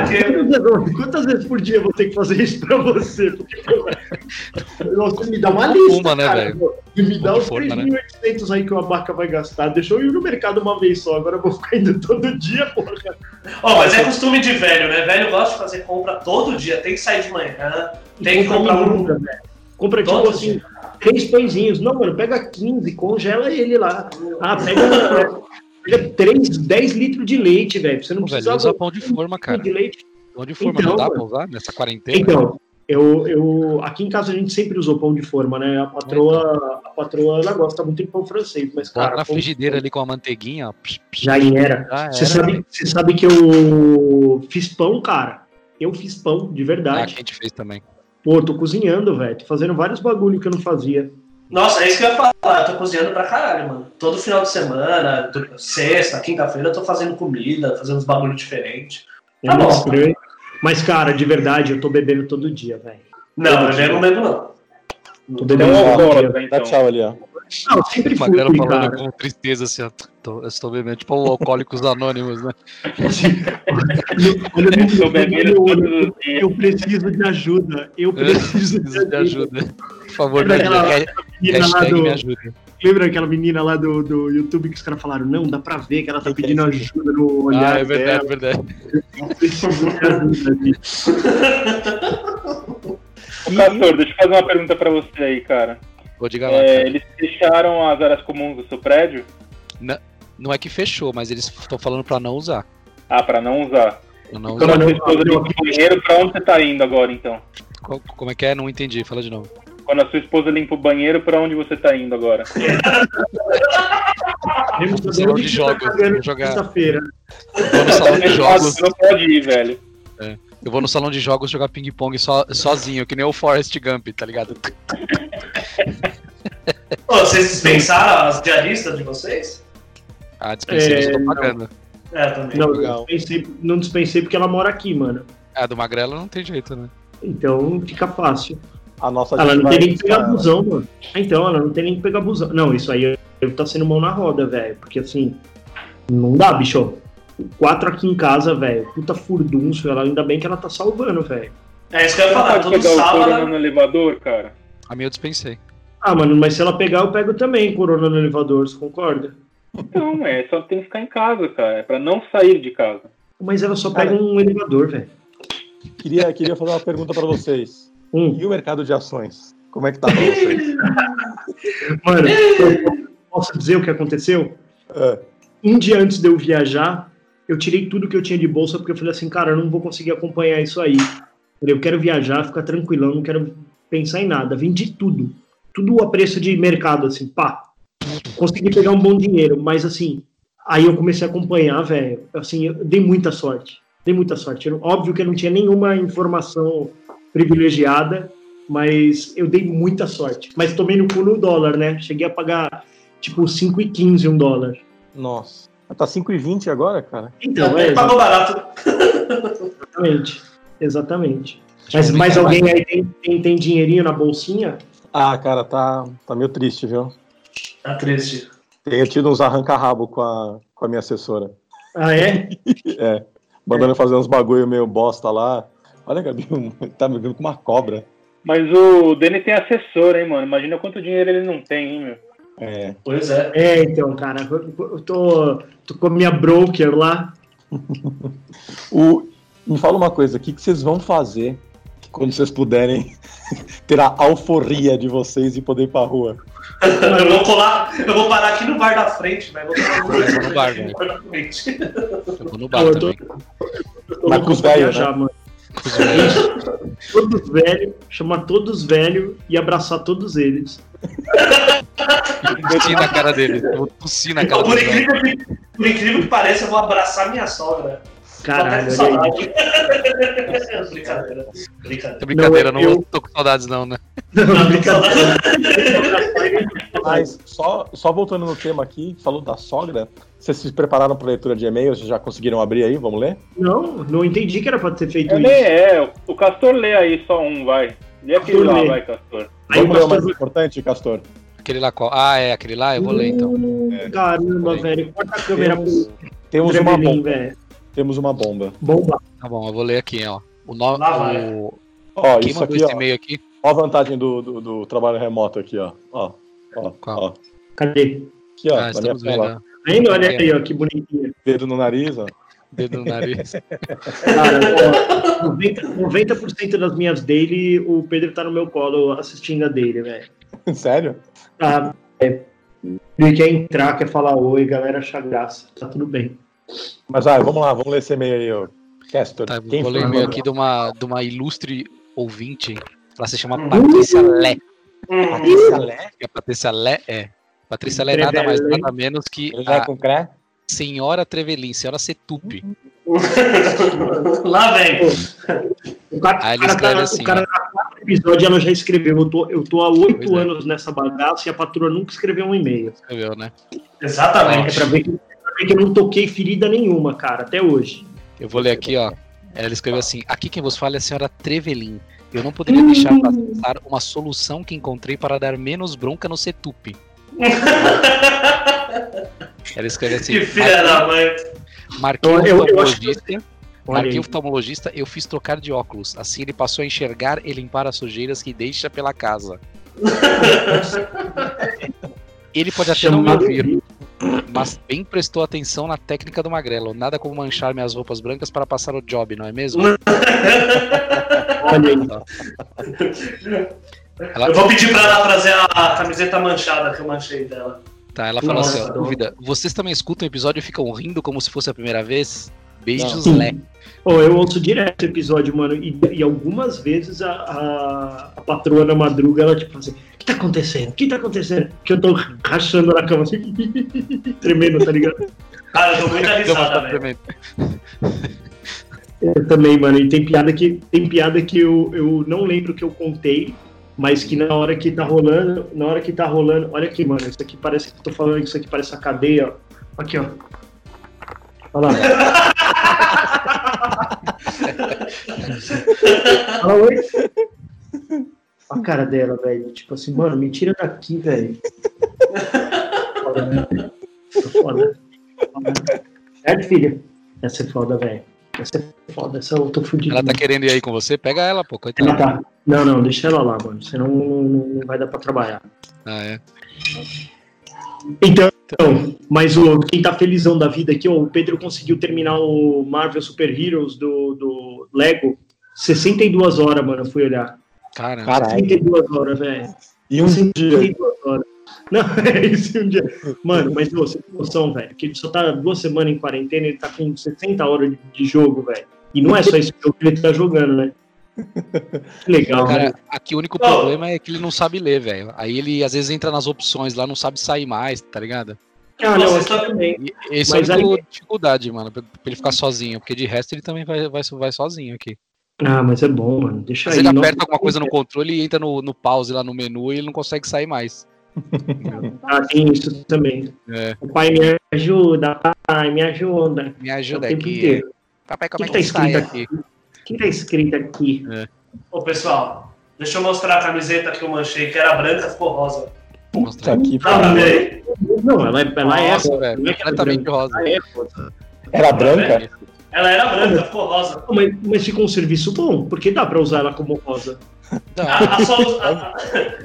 Quê? quantas, vezes- quantas vezes por dia eu vou ter que fazer isso pra você? Porque, você me dá uma lista, Uma, né, cara, velho? pô, E me dá Uma os forma, né? 3.800 aí que o abaca vai gastar. Deixa eu ir no mercado uma vez só, agora eu vou ficar indo todo dia, porra. Ó, mas é costume de velho, né? Velho gosta de fazer compra todo dia, tem que sair de manhã, tem que comprar um. velho. Compra tipo assim, dia. três pãezinhos. Não, mano, pega 15, congela ele lá. Ah, pega, pega 3, 10 litros de leite, velho. Você não Ô, velho, precisa usa pão de forma, cara. de leite. Pão de forma Então, não dá pra usar nessa quarentena? Então, eu, eu, aqui em casa a gente sempre usou pão de forma, né? A patroa, a patroa ela gosta muito de pão francês, mas, Bota cara, na frigideira ali com a manteiguinha, ó. Psh, psh, já era. já Você era. sabe, você sabe que eu fiz pão, cara? Eu fiz pão, de Ah, verdade. que a gente fez também. Pô, tô cozinhando, velho. Tô fazendo vários bagulho que eu não fazia. Nossa, é isso que eu ia falar. Eu tô cozinhando pra caralho, mano. Todo final de semana, sexta, quinta-feira, eu tô fazendo comida, fazendo uns bagulho diferentes. Tá meio bom. Mas, cara, de verdade, eu tô bebendo todo dia, velho. Não, eu já não bebo, não. Tô Então, bebendo eu todo dia. Dá então. tchau ali, ó. Não, eu sempre fui, Magrelo falando cara. com tristeza assim. Tô, eu estou bebendo, tipo o Alcoólicos Anônimos, né? Eu, eu, bebendo eu preciso de ajuda. Eu preciso <laughs> Preciso de ajuda. Por favor, Lembra me aquela ajuda. menina lá Hashtag do, me ajuda. lembra aquela menina lá do, do YouTube que os caras falaram, não, dá pra ver que ela tá pedindo ajuda no olhar Ah, é verdade, dela. é verdade. Eu preciso de ajuda, gente. Ô, Castor, deixa eu fazer uma pergunta pra você aí, cara. Vou diga lá. É, eles fecharam as áreas comuns do seu prédio? Não é que fechou, mas eles estão falando pra não usar. Ah, pra não usar. Pra não Quando usar. a não- sua esposa não- limpa o banheiro, pra onde você tá indo agora, então? Co- Como é que é? Não entendi. Fala de novo. Quando a sua esposa limpa o banheiro, pra onde você tá indo agora? <laughs> No salão de tá jogos, vou jogar. Sexta-feira. No salão de jogos. Você não pode ir, velho. Eu vou no salão de jogos jogar ping-pong so, sozinho, que nem o Forrest Gump, tá ligado? Ô, vocês dispensaram as diaristas de vocês? Ah, dispensei, mas eu É, tô não. pagando. É, também. Não, não dispensei, não dispensei porque ela mora aqui, mano. Ah, do Magrela não tem jeito, né? Então fica fácil. A nossa Ela não tem nem que pegar busão, mano. Ah, Então, ela não tem nem que pegar busão. Não, isso aí eu tá sendo mão na roda, velho. Porque assim, não dá, bicho. Quatro aqui em casa, velho. Puta furdunço. Ela, ainda bem que ela tá salvando, velho. É isso que eu ia falar. Todo pegar o corona sábado. no elevador, cara? A minha eu dispensei. Ah, mano, mas se ela pegar, eu pego também corona no elevador, você concorda? Não, é só tem que ficar em casa, cara. É pra não sair de casa. Mas ela só Cara. pega um elevador, velho. Queria, queria fazer uma pergunta pra vocês. Hum. E o mercado de ações? Como é que tá pra vocês? <laughs> Mano, eu posso dizer o que aconteceu? É. Um dia antes de eu viajar, eu tirei tudo que eu tinha de bolsa, porque eu falei assim, cara, eu não vou conseguir acompanhar isso aí. Eu quero viajar, ficar tranquilão, não quero pensar em nada. Vendi tudo. Tudo a preço de mercado, assim, pá. Consegui pegar um bom dinheiro, mas assim, aí eu comecei a acompanhar, velho. Assim, eu dei muita sorte. Dei muita sorte. Eu- óbvio que eu não tinha nenhuma informação privilegiada, mas eu dei muita sorte. Mas tomei no cu no dólar, né? Cheguei a pagar tipo 5,15 um dólar. Nossa. Tá 5,20 agora, cara? Então, é, Ele pagou barato. exatamente. Exatamente. Mas brincar alguém aí tem, tem, tem dinheirinho na bolsinha? Ah, cara, tá, tá meio triste, viu? Tá triste. Tenho tido uns arranca-rabo com a, com a minha assessora. Ah, é? <laughs> É. Mandando eu fazer uns bagulho meio bosta lá. Olha, Gabi, <laughs> tá me vendo com uma cobra. Mas o Denis tem assessor, hein, mano? Imagina quanto dinheiro ele não tem, hein, meu? É. Pois é. É, então, cara, eu tô, tô com a minha broker lá. <laughs> O, me fala uma coisa, o que, que vocês vão fazer quando vocês puderem <laughs> ter a alforria de vocês e poder ir pra rua? Eu vou colar, eu vou parar aqui no bar da frente, velho. Vou parar Eu vou no bar, <laughs> velho. bar da frente. Eu vou no Pô, bar eu tô- também. Eu tô Mas louco com os pra velhos, viajar, né? Os velhos. Todos velhos, chamar todos velhos e abraçar todos eles. Tossir na cara dele. Eu vou tossir na cara Por dele. incrível, que, por incrível que pareça, eu vou abraçar minha sogra. Caralho, com olha aí. <laughs> Brincadeira. Brincadeira. É brincadeira, Não, não, eu- tô com saudades não, né? Não, brincadeira. Mas só, só voltando no tema aqui, falou da sogra, vocês se prepararam para leitura de e-mails? Já conseguiram abrir aí? Vamos ler? Não, não entendi que era pra ter feito É, isso. lê, é, o Castor lê aí só um, vai. Lê aquele lá, lê. vai, Castor. Aí Vamos o ler o mais importante, Castor? Aquele lá qual? Ah, é, aquele lá? Eu vou ler então. Hum, Caramba, Peraí. velho. Corta a câmera Temos, pro temos uma bomba. velho. Temos uma bomba. Bomba. Tá bom, eu vou ler aqui, ó. O nome. Lá vai. O... Ó, Quem isso aqui, esse ó. e-mail aqui? Ó a vantagem do, do, do trabalho remoto aqui, ó. Ó, ó, Qual? ó. Cadê? Aqui, ó, Ah, estamos vendo. Olha aí, ó, que bonitinho. Dedo no nariz, ó. Dedo no nariz. <laughs> <laughs> Cara, ó, 90%, 90 das minhas daily, o Pedro tá no meu colo assistindo a dele, velho. Sério? Tá, é, ele quer entrar, quer falar oi, galera, achar graça. Tá tudo bem. Mas vai, vamos lá, vamos ler esse e-mail aí, ó. Castor. Tá, Quem vou ler foi e-mail aqui de uma, de uma ilustre ouvinte. Ela se chama Hum. Patrícia Lé. Hum, Patrícia Lé? A Patrícia Lé é. Patrícia Lé é nada mais, nada menos que Lé a com cré? senhora Trevelin, senhora Setupi. <laughs> Lá vem. O cara, Aí o ele cara, escreve tá, assim, o cara na quarta episódio ela já escreveu. Eu tô, eu tô há oito é. anos nessa bagaça e a patroa nunca escreveu um e-mail. Escreveu, né? É Exatamente. pra ver que, é ver que eu não toquei ferida nenhuma, cara, até hoje. Eu vou ler aqui, ó. Ela escreveu assim: Aqui quem vos fala é a senhora Trevelin. Eu não poderia deixar passar uma solução que encontrei para dar menos bronca no Setup. <laughs> Ela escreve assim: Que filha da mãe. Marquinhos Eu- eu acho que- oftalmologista. Aí. Marquinhos oftalmologista, eu fiz trocar de óculos. Assim ele passou a enxergar e limpar as sujeiras que deixa pela casa. <laughs> Ele pode até não me Chamado ouvir, mas bem prestou atenção na técnica do magrelo. Nada como manchar minhas roupas brancas para passar o job, não é mesmo? Olha aí. Ela, Eu vou pedir pra ela trazer a camiseta manchada que eu manchei dela. tá, ela fala assim, ó, dúvida, vocês também escutam o episódio e ficam rindo como se fosse a primeira vez? Beijos. Lé. Ô, eu ouço direto o episódio, mano, e, e algumas vezes a, a, a patroa na madruga, ela tipo assim, o que tá acontecendo? O que tá acontecendo? Que eu tô rachando na cama assim, <laughs> tremendo, tá ligado? Cara, eu muita Então, risada, tá velho. Eu também, mano, e tem piada que, tem piada que eu, eu não lembro que eu contei, mas que na hora que tá rolando, na hora que tá rolando, olha aqui, mano, isso aqui parece, eu tô falando que isso aqui parece a cadeia, ó. Aqui, ó. Olha lá. Fala oi. A cara dela, velho. Tipo assim, mano, me tira daqui, velho. Foda, né? Foda. Foda. É, filha? Essa é foda, velho. Essa é foda, essa eu tô fudido. Ela tá querendo ir aí com você? Pega ela, pô, coitada. Ela tá. Não, não, deixa ela lá, mano. Senão não, não vai dar pra trabalhar. Ah, é. Então, mas o, quem tá felizão da vida aqui, ó, o Pedro conseguiu terminar o Marvel Super Heroes do, do Lego 62 horas, mano. Eu fui olhar. Caramba. Caralho. 62 horas, velho. E um dia. 62 horas. Não, <laughs> é isso um dia. Mano, mas ô, você tem noção, velho, que ele só tá duas semanas em quarentena, ele tá com 60 horas de, de jogo, velho. E não é só esse jogo que ele tá jogando, né? Que legal, Cara, né? aqui o único Ô. problema é que ele não sabe ler, velho. Aí ele às vezes entra nas opções lá, não sabe sair mais, tá ligado? Ah, não, aqui também. Esse Mas é a aí- dificuldade, mano, pra, ele ficar sozinho. Porque de resto ele também vai, vai, vai sozinho aqui. Ah, mas é bom, mano. Deixa aí. ele não- aperta alguma coisa no controle e entra no, no pause lá no menu e ele não consegue sair mais. <laughs> Ah, tem isso também. É. O pai me ajuda, pai, me ajuda. Me O ajuda tempo aqui. Papai, como é que que, tá sai escrito aqui? O que tá escrito aqui? Ô, pessoal, deixa eu mostrar a camiseta que eu manchei, que era branca, ficou rosa. Mostra Puta que Dá pra ver aí? Não, ela, é- ela é. Nossa, velho. não é que ela é Completamente rosa. É. Era branca? Ela era branca, ficou rosa. Mas, mas ficou um serviço bom, porque dá pra usar ela como rosa. A, a solu- a-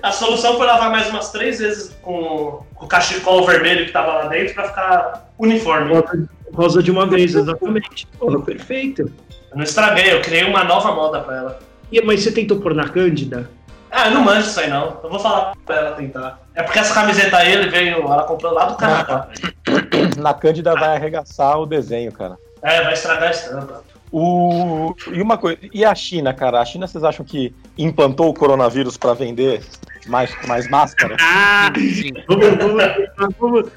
a solução foi lavar mais umas três vezes com, com o cachecol vermelho que tava lá dentro pra ficar uniforme. Rosa, rosa de uma vez, exatamente. Porra, perfeito. Eu não estraguei, eu criei uma nova moda pra ela. E, mas você tentou pôr na Cândida? Ah, eu não manjo isso aí não. Eu vou falar pra ela tentar. É porque essa camiseta aí, ele veio, ela comprou lá do Canadá. <coughs> Na Cândida vai arregaçar o desenho, cara. É, vai estragar a estampa. O... E uma coisa, e a China, cara? A China, vocês acham que implantou o coronavírus pra vender mais, mais máscara? Ah! Sim. Vamos, vamos, vamos.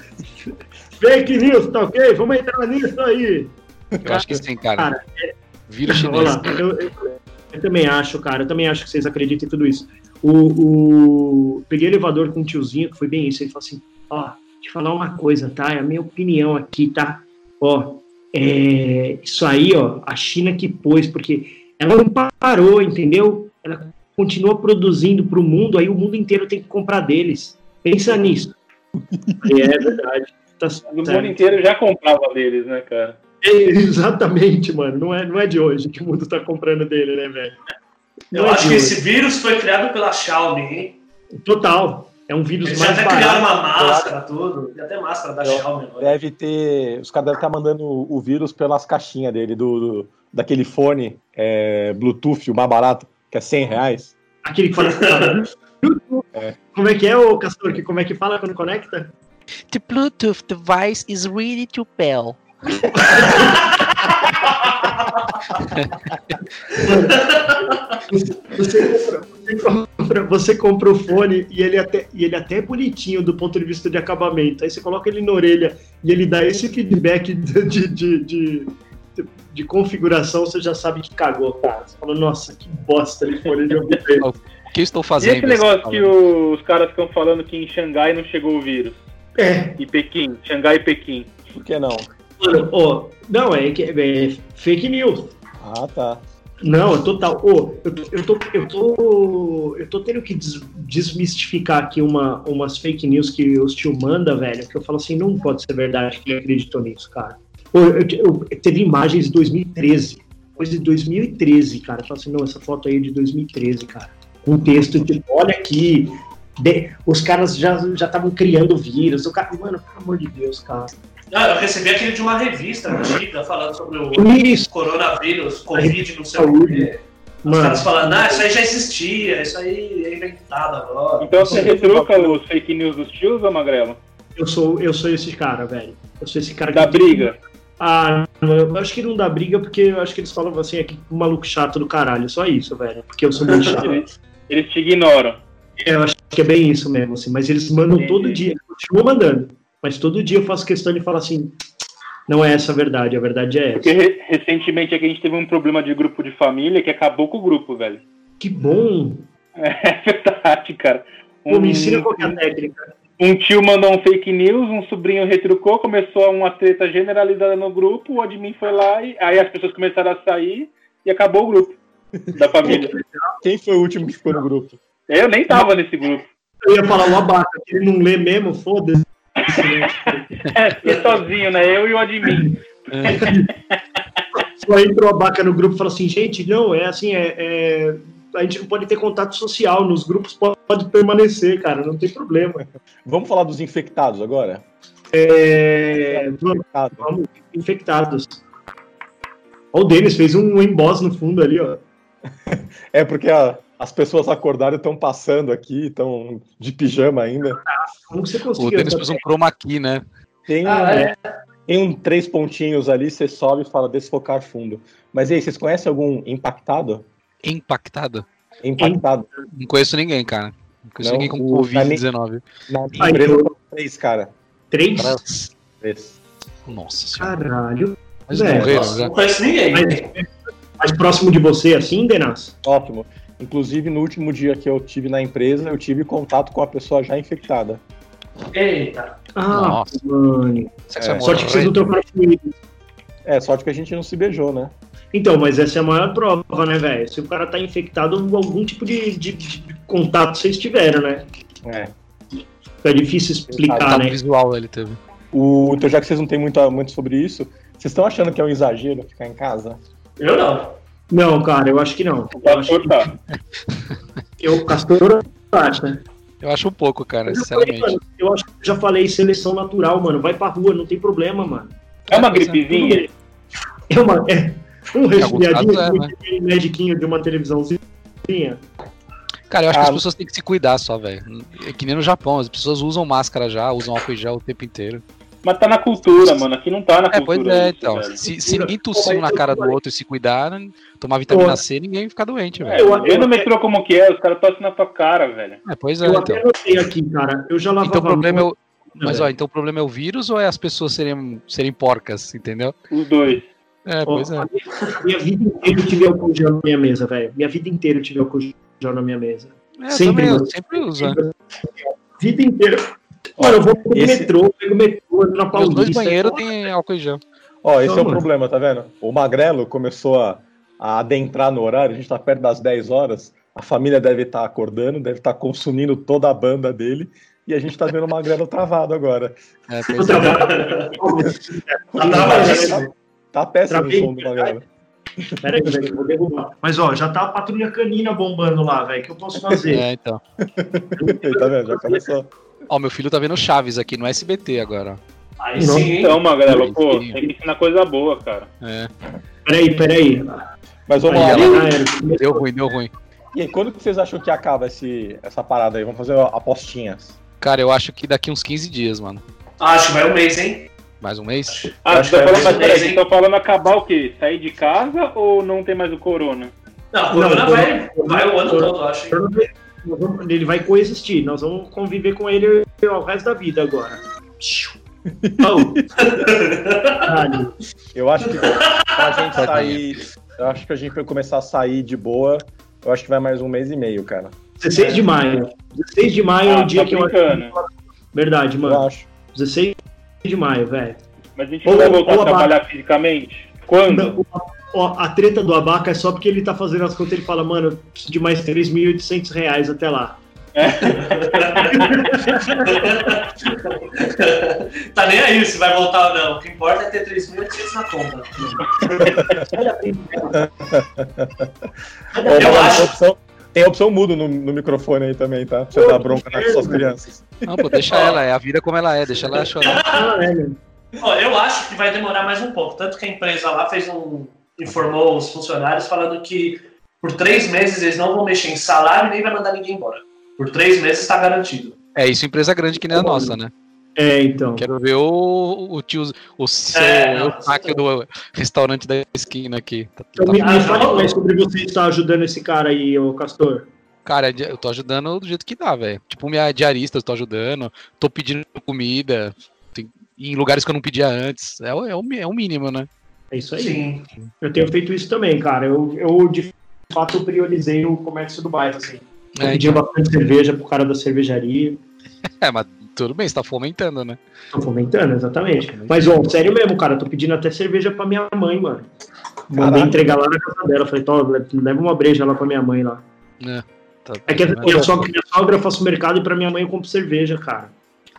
Fake news, tá ok? Vamos entrar nisso aí. Eu acho que sim, cara. Cara, Vírus chinês. lá. Eu, eu- eu também acho, cara. Eu também acho que vocês acreditam em tudo isso. O, o- Peguei elevador com um tiozinho, que foi bem isso. Ele falou assim: Ó, te falar uma coisa, tá? É a minha opinião aqui, tá? Ó, é, isso aí, ó, a China que pôs, porque ela não parou, entendeu? Ela continua produzindo para o mundo, aí o mundo inteiro tem que comprar deles. Pensa nisso. <laughs> É verdade. Tá O mundo inteiro já comprava deles, né, cara? É, exatamente, mano. Não é, não é de hoje que o mundo tá comprando dele, né, velho? Eu é acho que hoje. esse vírus foi criado pela Xiaomi, hein? Total. É um vírus Eles já mais até criaram uma máscara, tudo. Tem até máscara da Eu- Xiaomi agora. Deve ter. Os caras devem estar mandando o vírus pelas caixinhas dele, do, do- daquele fone é, Bluetooth, o mais barato, que é 100 reais. Aquele que fala. <laughs> Como é que é, ô Castor? Que como é que fala quando conecta? The Bluetooth device is ready to pair. Você compra, você compra, você compra o fone e ele, até, e ele até é bonitinho do ponto de vista de acabamento. Aí você coloca ele na orelha e ele dá esse feedback de, de, de, de, de configuração, você já sabe que cagou, cara. Você fala, nossa, que bosta de fone de ouvido. <laughs> O que estou E fazendo? esse negócio Você que os caras ficam falando que em Xangai não chegou o vírus? É, E Pequim, Xangai e Pequim. Por que não? Mano, ó, não, é, é fake news. Ah, tá. Não, total. Ô, eu, tô- eu, tô, eu, tô, eu tô tendo que des- desmistificar aqui uma, umas fake news que os tio manda, velho, que eu falo assim, não pode ser verdade que ele acreditou nisso, cara. Ô, eu, eu- teve imagens de 2013, coisa de 2013, cara. Eu falo assim, não, essa foto aí é de 2013, cara. Com texto de, olha aqui, de- os caras já já estavam criando vírus. O cara, mano, pelo amor de Deus, cara. Ah, eu recebi aquele de uma revista antiga falando sobre o Isso, coronavírus, Covid, não sei o quê. Os mano. caras falando, ah, isso aí já existia, isso aí é inventado agora. Então você retruca os fake news dos tios, ô Magrelo? Eu sou, eu sou esse cara, velho. Eu sou esse cara Da que briga. Ah, eu acho que não dá briga porque eu acho que eles falam assim, aqui, um maluco chato do caralho, só isso, velho. Porque eu sou muito <laughs> chato. Eles, eles te ignoram. É, eu acho que é bem isso mesmo, assim. Mas eles mandam Entendi. todo dia, continuam mandando. Mas todo dia eu faço questão de falar assim, não é essa a verdade, a verdade é Porque essa. re- recentemente aqui a gente teve um problema de grupo de família que acabou com o grupo, velho. Que bom! <laughs> É verdade, cara. Pô, me ensina qual que é técnica. um tio mandou um fake news, um sobrinho retrucou, começou uma treta generalizada no grupo, o admin foi lá e aí as pessoas começaram a sair e acabou o grupo da <laughs> família. Quem foi o último que ficou no grupo? Eu nem tava nesse grupo. Eu ia falar o abaca, que ele não lê mesmo, foda-se. É, fiquei sozinho, né? Eu e o admin. Só entra o abaca no grupo e fala assim, gente, não, é assim, é, é- a gente não pode ter contato social, nos grupos pode, pode permanecer, cara, não tem problema. Vamos falar dos infectados agora? É, vamos, Infectado. vamos, infectados. Ó, o Denis fez um emboss no fundo ali, ó. <laughs> É porque a- as pessoas acordaram e estão passando aqui, estão de pijama ainda. Como que você O? Denis pôs um chroma key, né? Tem, um, Ah, é? tem um três pontinhos ali, você sobe e fala desfocar fundo. Mas e aí, vocês conhecem algum impactado? Impactado. Impactado. Não conheço ninguém, cara. Não conheço Não, ninguém com o- Covid-19. Na minha empresa três, cara. Três? Três. Três. Nossa senhora. Caralho. Mas É, morreram não conheço ninguém. Mais, mais próximo de você, assim, Denas? Ótimo. Inclusive, no último dia que eu tive na empresa, eu tive contato com a pessoa já infectada. Eita. Ah, Nossa. mano. Será que você É. Sorte que vocês não trocaram fluido. É, sorte que a gente não se beijou, né? Então, mas essa é a maior prova, né, velho? Se o cara tá infectado, algum tipo de, de- de contato vocês tiveram, né? É. É difícil explicar, Contato né? visual ele teve. O, então, já que vocês não têm muito, muito sobre isso, vocês estão achando que é um exagero ficar em casa? Eu não. Não, cara, eu acho que não. O Eu acho pastor que tá. <laughs> eu, Castor, acho, né? Eu acho um pouco, cara, Eu, já falei, sinceramente. mano, eu acho que eu já falei seleção natural, mano. Vai pra rua, não tem problema, mano. É uma é. gripezinha? É uma. É, um resfriadinho, é, um aquele mediquinho de uma televisãozinha. Cara, eu acho que Ah, as pessoas têm que se cuidar só, velho. É que nem no Japão, as pessoas usam máscara já, usam álcool em gel o tempo inteiro. Mas tá na cultura, mano. Aqui não tá na É, pois cultura. é, isso, então. velho. Se, se ninguém tossir na cara do outro e se cuidar, tomar vitamina C, ninguém fica doente, É, velho. Eu- vê no metrô como que é, os caras tossem na tua cara, velho. É, pois é, Eu então. até anotei aqui, cara. Eu já lavava Então o problema é mão, o. Mas ó, então o problema é o vírus ou é as pessoas serem, serem porcas, entendeu? Os dois. É, Ó, pois é. minha- Minha vida inteira eu tive álcool gel na minha mesa, velho. Minha vida inteira eu tive álcool gel na minha mesa. É, sempre, também, eu sempre uso. né? Vida inteira. Mano, eu vou pro Esse- metrô, pego o metrô, na Paulista. dois banheiros tem álcool em gel. Ó, esse é o problema, tá vendo? O Magrelo começou a, a adentrar no horário, a gente tá perto das 10 horas, a família deve estar acordando, deve estar consumindo toda a banda dele, e a gente tá vendo o Magrelo travado agora. É, <laughs> pois é. Tá. Tá péssimo Travei. o som do Magrelo. Pera aí, velho, eu vou derrubar. Mas ó, já tá a patrulha canina bombando lá, velho. O que eu posso fazer? É, então. <laughs> Tá vendo? Já começou. Ó, meu filho tá vendo Chaves aqui no SBT agora. Aí sim, hein? Então, Magrelo, Sim. pô, tem que ensinar coisa boa, cara. É. Peraí, peraí. Mas vamos Aí, lá. ela. Deu ruim, deu ruim. E aí, quando que vocês acham que acaba esse, essa parada aí? Vamos fazer apostinhas. Cara, eu acho que daqui uns 15 dias, mano. Acho que vai um mês, hein? Mais um mês? Ah, acho você tá que falando, mas peraí, vocês estão falando acabar o quê? Sair de casa ou não tem mais o corona? Não, o Corona Não, vai, Corona- vai o ano todo, eu acho. hein? Nós vamos- Ele vai coexistir, nós vamos conviver com ele o resto da vida agora. Oh. Eu acho que pra gente sair. Eu acho que a gente vai começar a sair de boa. Eu acho que vai mais um mês e meio, cara. 16 de maio. 16 de maio é Ah, o dia tá que eu brincando. Verdade, Eu mano. acho. 16 de maio, velho. Mas a gente Ou- não vai voltar a a trabalhar fisicamente? Quando? Não, ó, a treta do Abaca é só porque ele tá fazendo as contas, ele fala, mano, eu preciso de mais 3.800 reais até lá. <laughs> tá nem aí se vai voltar ou não. O que importa é ter 3.800 na conta. Ô, Eu acho- opção, tem opção mudo no, no microfone aí também, tá? Pra você dar bronca nas suas <laughs> crianças. Não, pô, deixa ela, é a vida como ela é, deixa ela chorar. Ah, é? Ó, eu acho que vai demorar mais um pouco. Tanto que a empresa lá fez um. Informou os funcionários falando que por três meses eles não vão mexer em salário e nem vai mandar ninguém embora. Por três meses está garantido. É isso, empresa grande que nem a nossa, né? É, então. Quero ver o, o tio, o seu É, Eustáquio do restaurante da esquina aqui. Tá- Então, tá- me, me não. mais sobre você estar ajudando esse cara aí, ô Castor. Cara, eu tô ajudando do jeito que dá, velho. Tipo, minha diarista eu tô ajudando, tô pedindo comida, tem- em lugares que eu não pedia antes. É, o- é, o, é o mínimo, né? É isso aí. Sim. Eu tenho feito isso também, cara. Eu, eu de fato priorizei o comércio do bairro, assim. Eu É, pedia bastante cerveja pro cara da cervejaria. <laughs> É, mas tudo bem, você tá fomentando, né? Tô fomentando, exatamente. Mas, ó, sério mesmo, cara, tô pedindo até cerveja pra minha mãe, mano. Mandei Caraca. entregar lá na casa dela. Falei, Tó, leva uma breja lá pra minha mãe lá. Tá- É que tá- minha sogra, minha sogra eu faço mercado e pra minha mãe eu compro cerveja, cara.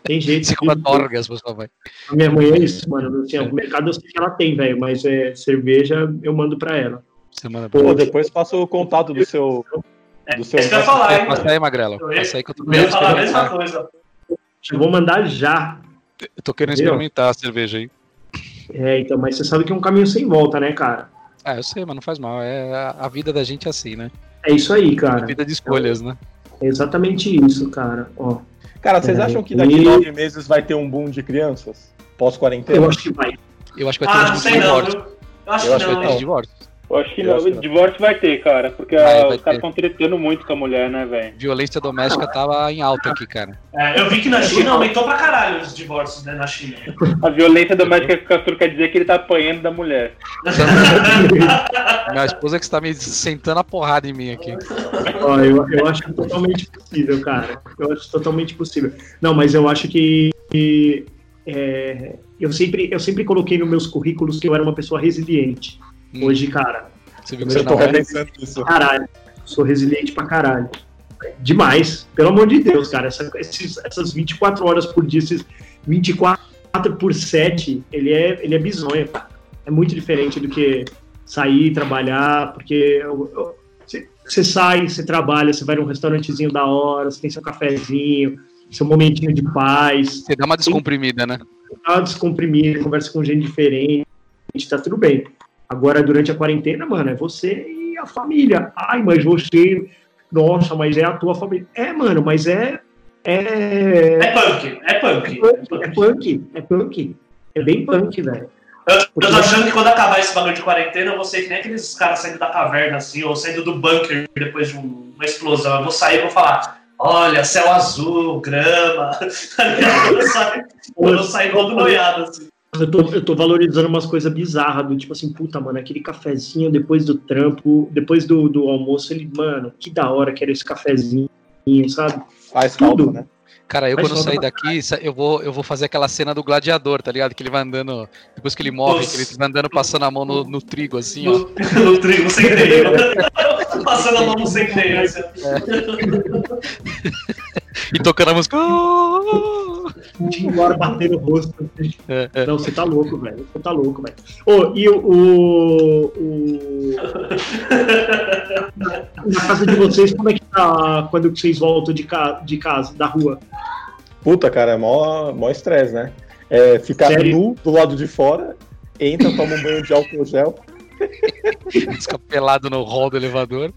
Tem jeito. Você compra torgas pra sua mãe. A minha mãe é isso, mano. Assim, O mercado eu sei que ela tem, velho, mas é, cerveja eu mando pra ela. Você manda Pô, Pô, depois passa o contato do seu. Do seu É isso que eu ia falar, hein? Passa aí, Magrela. Eu ia- Passa aí que eu tô Eu ia querendo falar a mesma coisa. Eu vou mandar já. Eu tô querendo Entendeu? experimentar a cerveja aí. É, então, mas você sabe que é um caminho sem volta, né, cara? Ah, eu sei, mas não faz mal. É a, a vida da gente é assim, né? É isso aí, A cara. vida de escolhas, né? É exatamente isso, cara. Ó, Cara, vocês É, acham que daqui e- nove meses vai ter um boom de crianças? Pós-quarentena? eu acho que vai. Eu acho que vai ter Ah, mais sei não, divórcio. Eu acho Eu que acho que não, Vai ter hein? divórcio. Eu acho que Eu não, acho que o não. divórcio vai ter, cara, porque Vai, vai os caras estão tretando muito com a mulher, né, velho? Violência doméstica tava em alta aqui, cara. É, eu vi que na China aumentou pra caralho os divórcios, né, na China. A violência doméstica que o Castor quer dizer que ele tá apanhando da mulher. Minha esposa que está me sentando a porrada em mim aqui. Ó, eu, eu acho totalmente possível, cara. Eu acho totalmente possível. Não, mas eu acho que, que, é, eu, sempre, eu sempre coloquei nos meus currículos que eu era uma pessoa resiliente. Hum. Hoje, cara, Você viu que você Eu tô não é? repensando isso. caralho, sou resiliente pra caralho. Demais, pelo amor de Deus, cara. Essa- esses- essas 24 horas por dia, esses 24 por 7, ele é, ele é bizonho, cara. É muito diferente do que sair, trabalhar, porque você sai, você trabalha, você vai num restaurantezinho da hora, você tem seu cafezinho, seu momentinho de paz, Você dá uma descomprimida, né? tá descomprimido, conversa com gente diferente, tá tudo bem. Agora, durante a quarentena, mano, é você e a família. Ai, mas você. Nossa, mas é a tua família. É, mano, mas é. É. É punk, é punk. É punk, é punk. É bem punk, velho. Eu, eu tô achando que quando acabar esse bagulho de quarentena, eu vou ser que nem aqueles caras saindo da caverna, assim, ou saindo do bunker depois de um- uma explosão. Eu vou sair e vou falar: olha, céu azul, grama. <laughs> Tá eu vou sair todo noiado, assim. Eu tô, eu tô valorizando umas coisas bizarras, do tipo assim, puta, mano, aquele cafezinho depois do trampo, depois do, do almoço, ele, mano, que da hora que era esse cafezinho, sabe? Faz Tudo. falta, né? Cara, eu Mas quando sair daqui, eu vou, eu vou fazer aquela cena do gladiador, tá ligado? Que ele vai andando, depois que ele morre, Nossa. que ele vai andando passando a mão no, no trigo, assim, ó. No, no trigo, sem treino. <laughs> <laughs> Passando a mão no sem treino. Assim. <laughs> E tocando a música. "Oh!" Embora bater no rosto. É, é. Não, você tá louco, velho. Você tá louco, velho. Ô, e o. o, o- Na casa de vocês, como é que tá quando vocês voltam de, ca... de casa, da rua? Puta, cara, é mó mó estresse, né? É ficar Sério? nu do lado de fora, entra, toma um banho de álcool gel. Fica pelado no hall do elevador.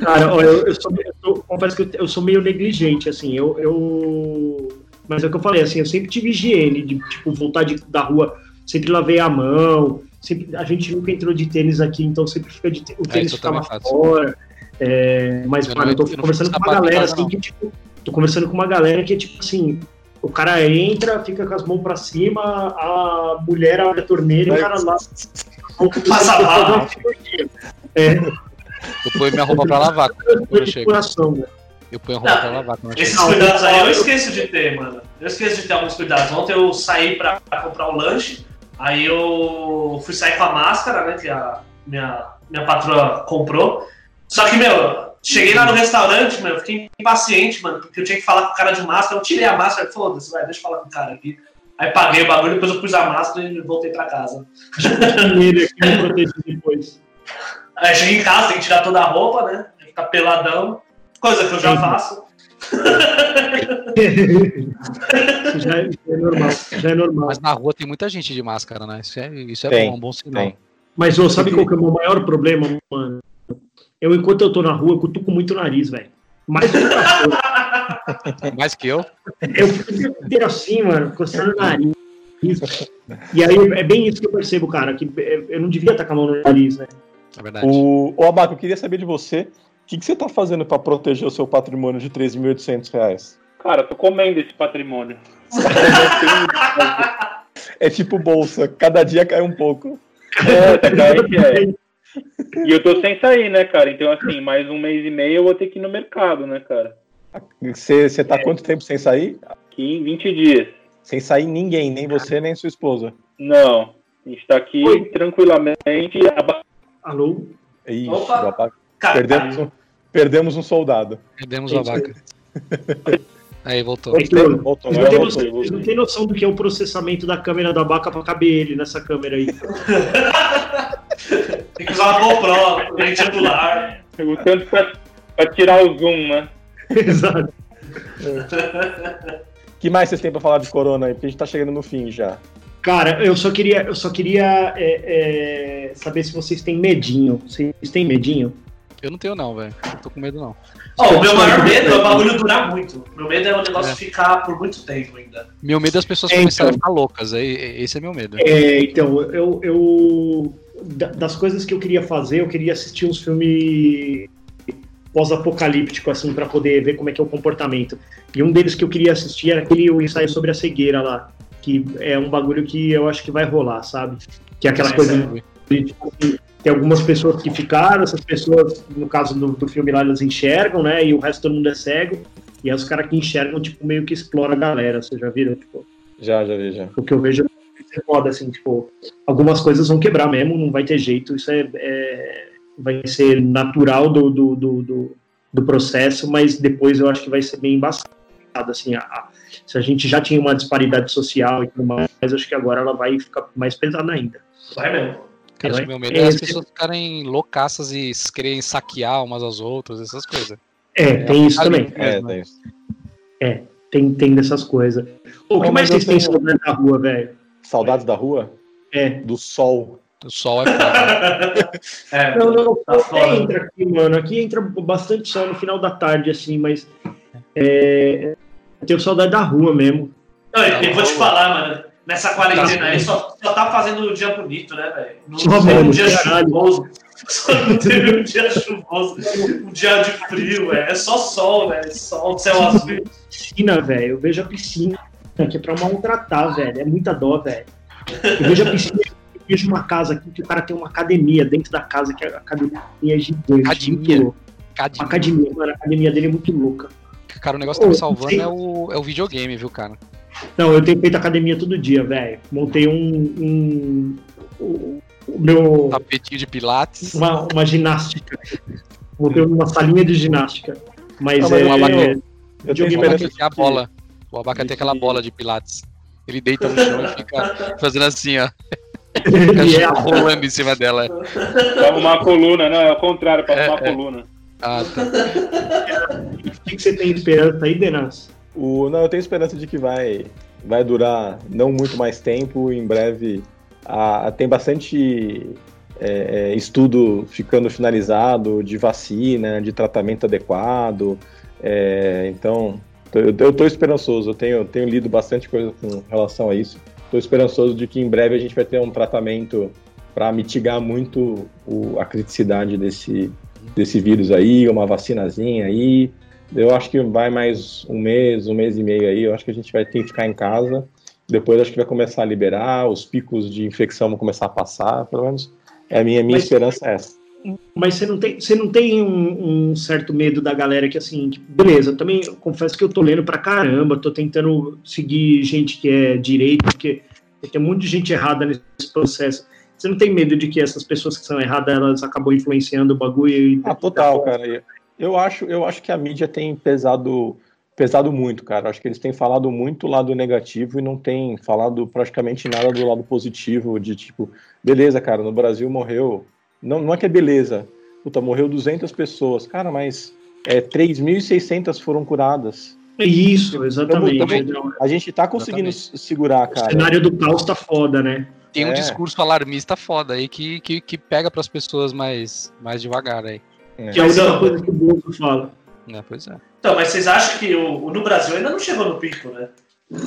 Cara, ó, eu, eu, sou, eu sou- confesso que eu, eu sou meio negligente, assim, eu, eu. Mas é o que eu falei, assim, eu sempre tive higiene, de tipo, voltar de, da rua, sempre lavei a mão, sempre, a gente nunca entrou de tênis aqui, então sempre fica de o tênis isso eu ficava fora. É, mas, Eu mano, não- eu tô eu conversando com uma galera, casa, assim, não. que, tipo, tô conversando com uma galera que é tipo assim. O cara entra, fica com as mãos pra cima, a mulher abre a torneira e o cara lá. Passa mal. É, Eu ponho minha roupa pra lavar quando eu chego. né? Eu ponho a roupa pra lavar quando eu Esses chego. cuidados aí eu esqueço de ter, mano. Eu esqueço de ter alguns cuidados. Ontem eu saí pra, pra comprar o lanche, aí eu fui sair com a máscara, né? Que a, minha, minha patroa comprou. Só que, meu, cheguei lá no restaurante, meu, fiquei impaciente, mano, porque eu tinha que falar com o cara de máscara. Eu tirei a máscara, foda-se, vai, deixa eu falar com o cara aqui. Aí paguei o bagulho, depois eu pus a máscara e voltei pra casa. <laughs> Ele aqui me proteger depois. Aí cheguei em casa, tem que tirar toda a roupa, né? Ficar peladão, coisa que eu já Sim. faço. <laughs> Já, é, já é normal, já é normal. Mas na rua tem muita gente de máscara, né? Isso é, isso é Tem, bom, um bom sinal. tem. Mas ô, sabe qual que é o meu maior problema, mano? Eu, enquanto eu tô na rua, eu cutuco muito o nariz, velho. Mais do que. Mais que eu. Eu fico inteiro assim, mano, coçando o nariz. E aí é bem isso que eu percebo, cara, que eu não devia estar com a mão no nariz, né? É verdade. O, o Abaco, eu queria saber de você, o que, que você tá fazendo para proteger o seu patrimônio de 3.800 reais? Cara, eu tô comendo esse patrimônio. <laughs> É tipo bolsa, cada dia cai um pouco. É, tá caindo, é. E eu tô sem sair, né, cara? Então, assim, mais um mês e meio eu vou ter que ir no mercado, né, cara? Você, você tá quanto tempo sem sair? Aqui em 20 dias. Sem sair ninguém, nem você, nem sua esposa. Não. A gente tá aqui Oi. tranquilamente. Alô? Ixi, Opa! perdemos, um, perdemos um soldado. Perdemos a vaca. <laughs> Aí, voltou. Voltou, não, têm voltou. noção, vocês não têm noção do que é o processamento da câmera da vaca pra caber ele nessa câmera aí. Tem que usar uma GoPro, lente angular. O tanto pra, pra tirar o zoom, né? <laughs> Exato. O que mais vocês têm pra falar de corona aí? Porque a gente tá chegando no fim já. Cara, eu só queria, eu só queria é, é, saber se vocês têm medinho. Vocês têm medinho? Eu não tenho, não, velho. Não tô com medo, não. Ó, o meu maior medo é o bagulho durar muito. Meu medo é o negócio ficar por muito tempo ainda. Meu medo é as pessoas É, começarem então. a ficar loucas. Aí, esse é meu medo. É, então, eu, eu da- das coisas que eu queria fazer, eu queria assistir uns filmes pós-apocalíptico, assim, pra poder ver como é que é o comportamento. E um deles que eu queria assistir era aquele o ensaio sobre a cegueira lá, que é um bagulho que eu acho que vai rolar, sabe? Que é aquela Sim, coisa sim. de, tipo, assim, tem algumas pessoas que ficaram, essas pessoas, no caso do, do filme lá, elas enxergam, né? E o resto todo mundo é cego. E aí os caras que enxergam, tipo, meio que exploram a galera, vocês já viram? Tipo, Já, já vi, já. o que eu vejo é foda, assim, tipo, algumas coisas vão quebrar mesmo, não vai ter jeito, isso é, é- vai ser natural do, do, do, do, do processo, mas depois eu acho que vai ser bem embaçado, assim, a, a- se a gente já tinha uma disparidade social e tudo mais, acho que agora ela vai ficar mais pesada ainda. Vai mesmo. Cara, acho que meu medo é as pessoas ficarem loucaças e querem saquear umas às outras, essas coisas. É, tem isso também, É, tem isso. tem, tem dessas coisas. O que mais vocês têm saudade da rua, velho? Saudades da rua? É. Do sol. O sol é foda. <laughs> É, Não, não, Tá não entra aqui, mano. Aqui entra bastante sol no final da tarde, assim, mas é, eu tenho saudade da rua mesmo. Não, e vou te falar, mano. Nessa quarentena aí só, só tá fazendo um dia bonito, né, velho? Não Só teve um dia caralho. chuvoso. <laughs> Só não teve um dia chuvoso. Um dia de frio, velho. É só sol, velho. Sol, céu azul. piscina, velho. Eu vejo a piscina, que é pra maltratar, velho. É muita dó, velho. Eu vejo a piscina, eu vejo uma casa aqui que o cara tem uma academia dentro da casa, que a academia é gigante. Academia? Uma academia, mano. A academia dele é muito louca. Cara, o negócio que tá me salvando é o, é o videogame, viu, cara? Não, eu tenho feito academia todo dia, velho. Montei um. um o, o meu. Tapetinho de pilates. Uma, uma ginástica. Montei uma salinha de ginástica. Mas Não, mas é. eu- abaca- Eu tenho O esperança Abaca tem a bola. O Abaca tem aquela bola de pilates. Ele deita no chão e fica fazendo assim, ó. <laughs> é- Fica rolando em cima dela. Pra arrumar a coluna, não, é o contrário, pra É, arrumar a é. coluna. Ah, tá. O que você tem esperança aí, Denas? O, não, eu tenho esperança de que vai, vai durar não muito mais tempo. Em breve, a, tem bastante é, é, estudo ficando finalizado de vacina, de tratamento adequado. É, então, eu estou esperançoso. Eu tenho, tenho lido bastante coisa com relação a isso. Estou esperançoso de que em breve a gente vai ter um tratamento para mitigar muito o- a criticidade desse, desse vírus aí, uma vacinazinha aí. Eu acho que vai mais um mês, um mês e meio aí. Eu acho que a gente vai ter que ficar em casa. Depois acho que vai começar a liberar, os picos de infecção vão começar a passar. Pelo menos é a minha, minha Mas- esperança é essa. Mas você não tem, você não tem um, um certo medo da galera que assim, beleza, também eu confesso que eu tô lendo pra caramba, tô tentando seguir gente que é direito, porque tem um monte de gente errada nesse processo. Você não tem medo de que essas pessoas que são erradas, elas acabam influenciando o bagulho. Ah, total, cara. Eu acho, eu acho que a mídia tem pesado, pesado muito, cara. Acho que eles têm falado muito lado negativo e não tem falado praticamente nada do lado positivo, de tipo, beleza, cara, no Brasil morreu. Não, não é que é beleza. Puta, morreu 200 pessoas. Cara, mas é, 3.600 foram curadas. É isso, exatamente. Também- Então, A gente tá conseguindo segurar, o cara. cenário do caos tá foda, né? Tem um É. discurso alarmista foda aí que, que, que pega pras pessoas mais, mais devagar aí. Que é a Mas, única ó, coisa que o Bolso fala. né? Pois é. Então, mas vocês acham que o, o- no Brasil ainda não chegou no pico, né?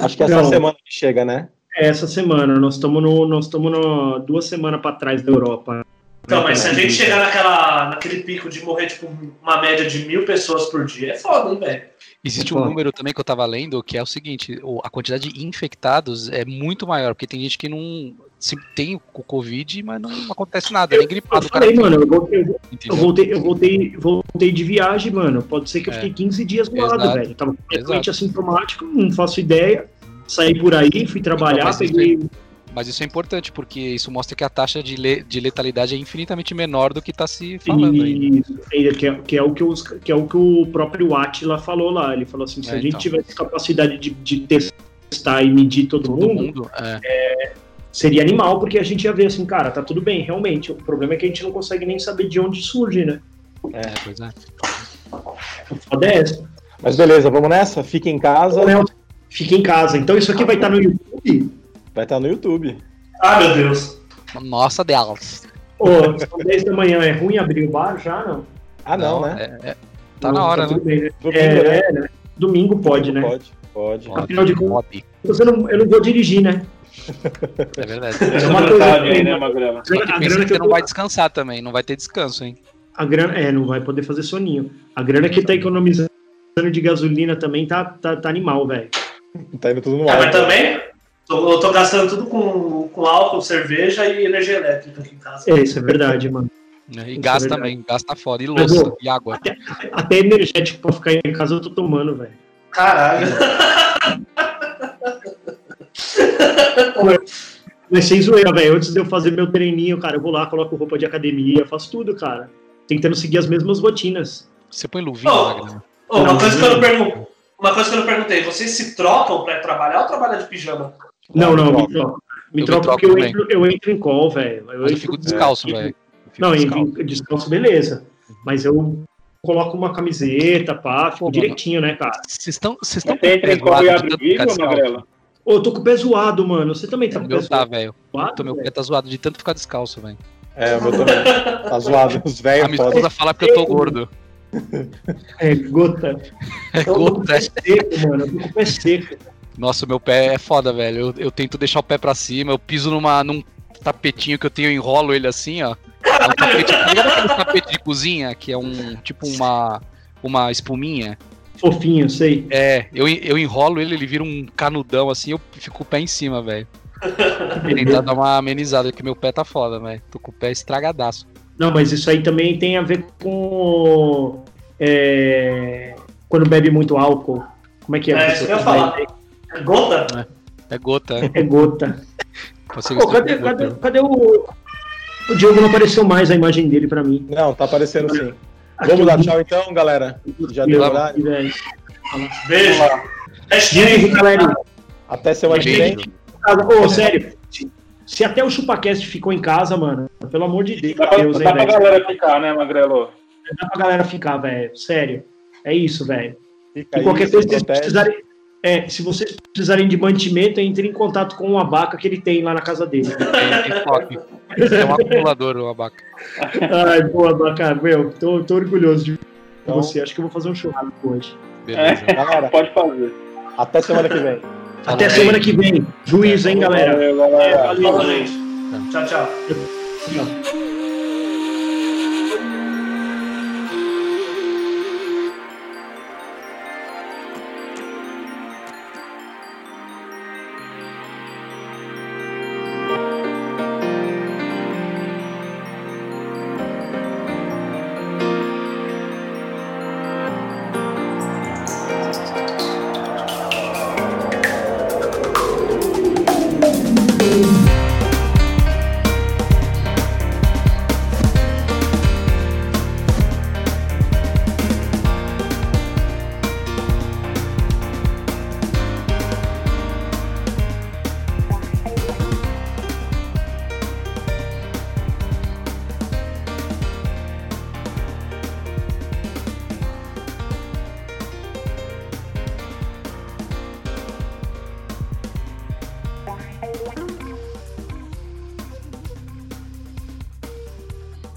Acho que essa Não. semana que chega, né? É essa semana, nós estamos no, nós estamos no, duas semanas para trás da Europa. Então, mas se a É. gente chegar naquela, naquele pico de morrer, tipo, uma média de mil pessoas por dia, é foda, hein, velho? Existe É um número também que eu tava lendo que é o seguinte: a quantidade de infectados é muito maior, porque tem gente que não se tem o Covid, mas não acontece nada, nem Eu gripado. cara falei, mano, eu voltei, eu voltei, eu voltei, voltei de viagem, mano. Pode ser que eu É. fiquei 15 dias do lado, velho. Tava completamente assintomático, não faço ideia. Saí por aí, fui trabalhar, isso peguei. Mas isso é importante, porque isso mostra que a taxa de, le- de letalidade é infinitamente menor do que tá se falando aí. Isso, é, que, é, que, é o que, os, que é o que o próprio Atila falou lá. Ele falou assim: se É, a gente então. tivesse capacidade de, de testar e medir todo, Todo mundo, mundo. É, seria animal, porque a gente ia ver assim, cara, tá tudo bem, realmente. O problema é que a gente não consegue nem saber de onde surge, né? é, pois é. O foda é essa. Mas beleza, vamos nessa? Fica em casa. Fica em casa. Então isso aqui vai estar no YouTube. Vai estar no YouTube. Ah, meu Deus. Nossa delas. Ô, são 10 da manhã, é ruim abrir o bar já, não? Ah, não, né? é- é- tá na hora, né? tudo bem, né? Domingo, É, né? é, né? Domingo pode, né? Pode, pode. Afinal de contas-. Você não, eu não vou dirigir, né? É verdade. É uma coisa aí, né, Magrela? Só que A pensa grana que que você eu não tô- vai descansar também, não vai ter descanso, hein? A grana, é, não vai poder fazer soninho. A grana que tá economizando de gasolina também tá, tá, tá animal, velho. Tá indo tudo no Ah, ar. mas também, tô, eu tô gastando tudo com, com álcool, cerveja e energia elétrica aqui em casa. É, isso é verdade, mano. E Isso gás é também, gás tá foda. E Mas, louça, e água. Até energético pra ficar em casa eu tô tomando, velho. Caralho. <laughs> Mas sem zoeira, velho. Antes de eu fazer meu treininho, cara, eu vou lá, coloco roupa de academia, faço tudo, cara. Tentando seguir as mesmas rotinas. Você põe luvinha, Ô, Magno? Ô, uma, coisa que eu não pergun- uma coisa que eu não perguntei, vocês se trocam pra trabalhar ou trabalham de pijama? Não, não, me me troco. Me Eu troco troco porque eu entro, eu entro em call, velho. Eu entro- fico descalço, é, velho. Eu Não, descalço. descalço, beleza. Mas eu coloco uma camiseta, pá, fico Pô, mano. direitinho, né, cara? Vocês estão vocês estão Você entra em call e abre o vídeo, Magrela? Ô, eu tô com o pé zoado, mano. Você também tá O com o pé tá, zoado? velho. Tô- Meu pé tá zoado de tanto ficar descalço, velho. É, o meu também. Tá zoado. Os A velhos minha podem. esposa fala que eu tô gordo. É, gota. <laughs> É Eu tô com o gota. pé seco, mano. Eu tô com o pé seco. Nossa, meu pé é foda, velho. Eu, eu tento deixar o pé pra cima, eu piso numa, num tapetinho que eu tenho, eu enrolo ele assim, ó. É um tapete, tá tapete de cozinha, que é um, tipo uma, uma espuminha? Fofinho, sei. É, eu, eu enrolo ele, ele vira um canudão assim, eu fico com o pé em cima, velho. <laughs> Tentar dar uma amenizada, porque meu pé tá foda, velho. Tô com o pé estragadaço. Não, mas isso aí também tem a ver com. é, quando bebe muito álcool. Como é que é? É, isso que eu ia vai- falar. Gota? É gota, é. É gota. <laughs> Pô, cadê, cadê, cadê o. O Diogo não apareceu mais a imagem dele pra mim. Não, tá aparecendo sim. Aqui Vamos vi- tchau então, galera. Já deu lá, horário. Beijo. Beijo, galera. Até semana que vem. Ô, sério. se- até o ChupaCast ficou em casa, mano, pelo amor de Deus, Dá pra, Deus hein, dá pra galera ficar, né, Magrelo? Dá pra galera ficar, velho. Sério. É isso, velho. Fica E qualquer coisa, se vocês precisarem. É, se vocês precisarem de mantimento, entre em contato com o abaca que ele tem lá na casa dele. É um acumulador o abaca. Ai, boa, abaca, meu, tô, tô orgulhoso de Então- você. Acho que eu vou fazer um churrasco hoje. Beleza. Galera, Pode fazer. até semana que vem. Até Falou, semana que vem. Juízo, hein, galera. Valeu, galera. Valeu, gente. Tchau, tchau. Tchau.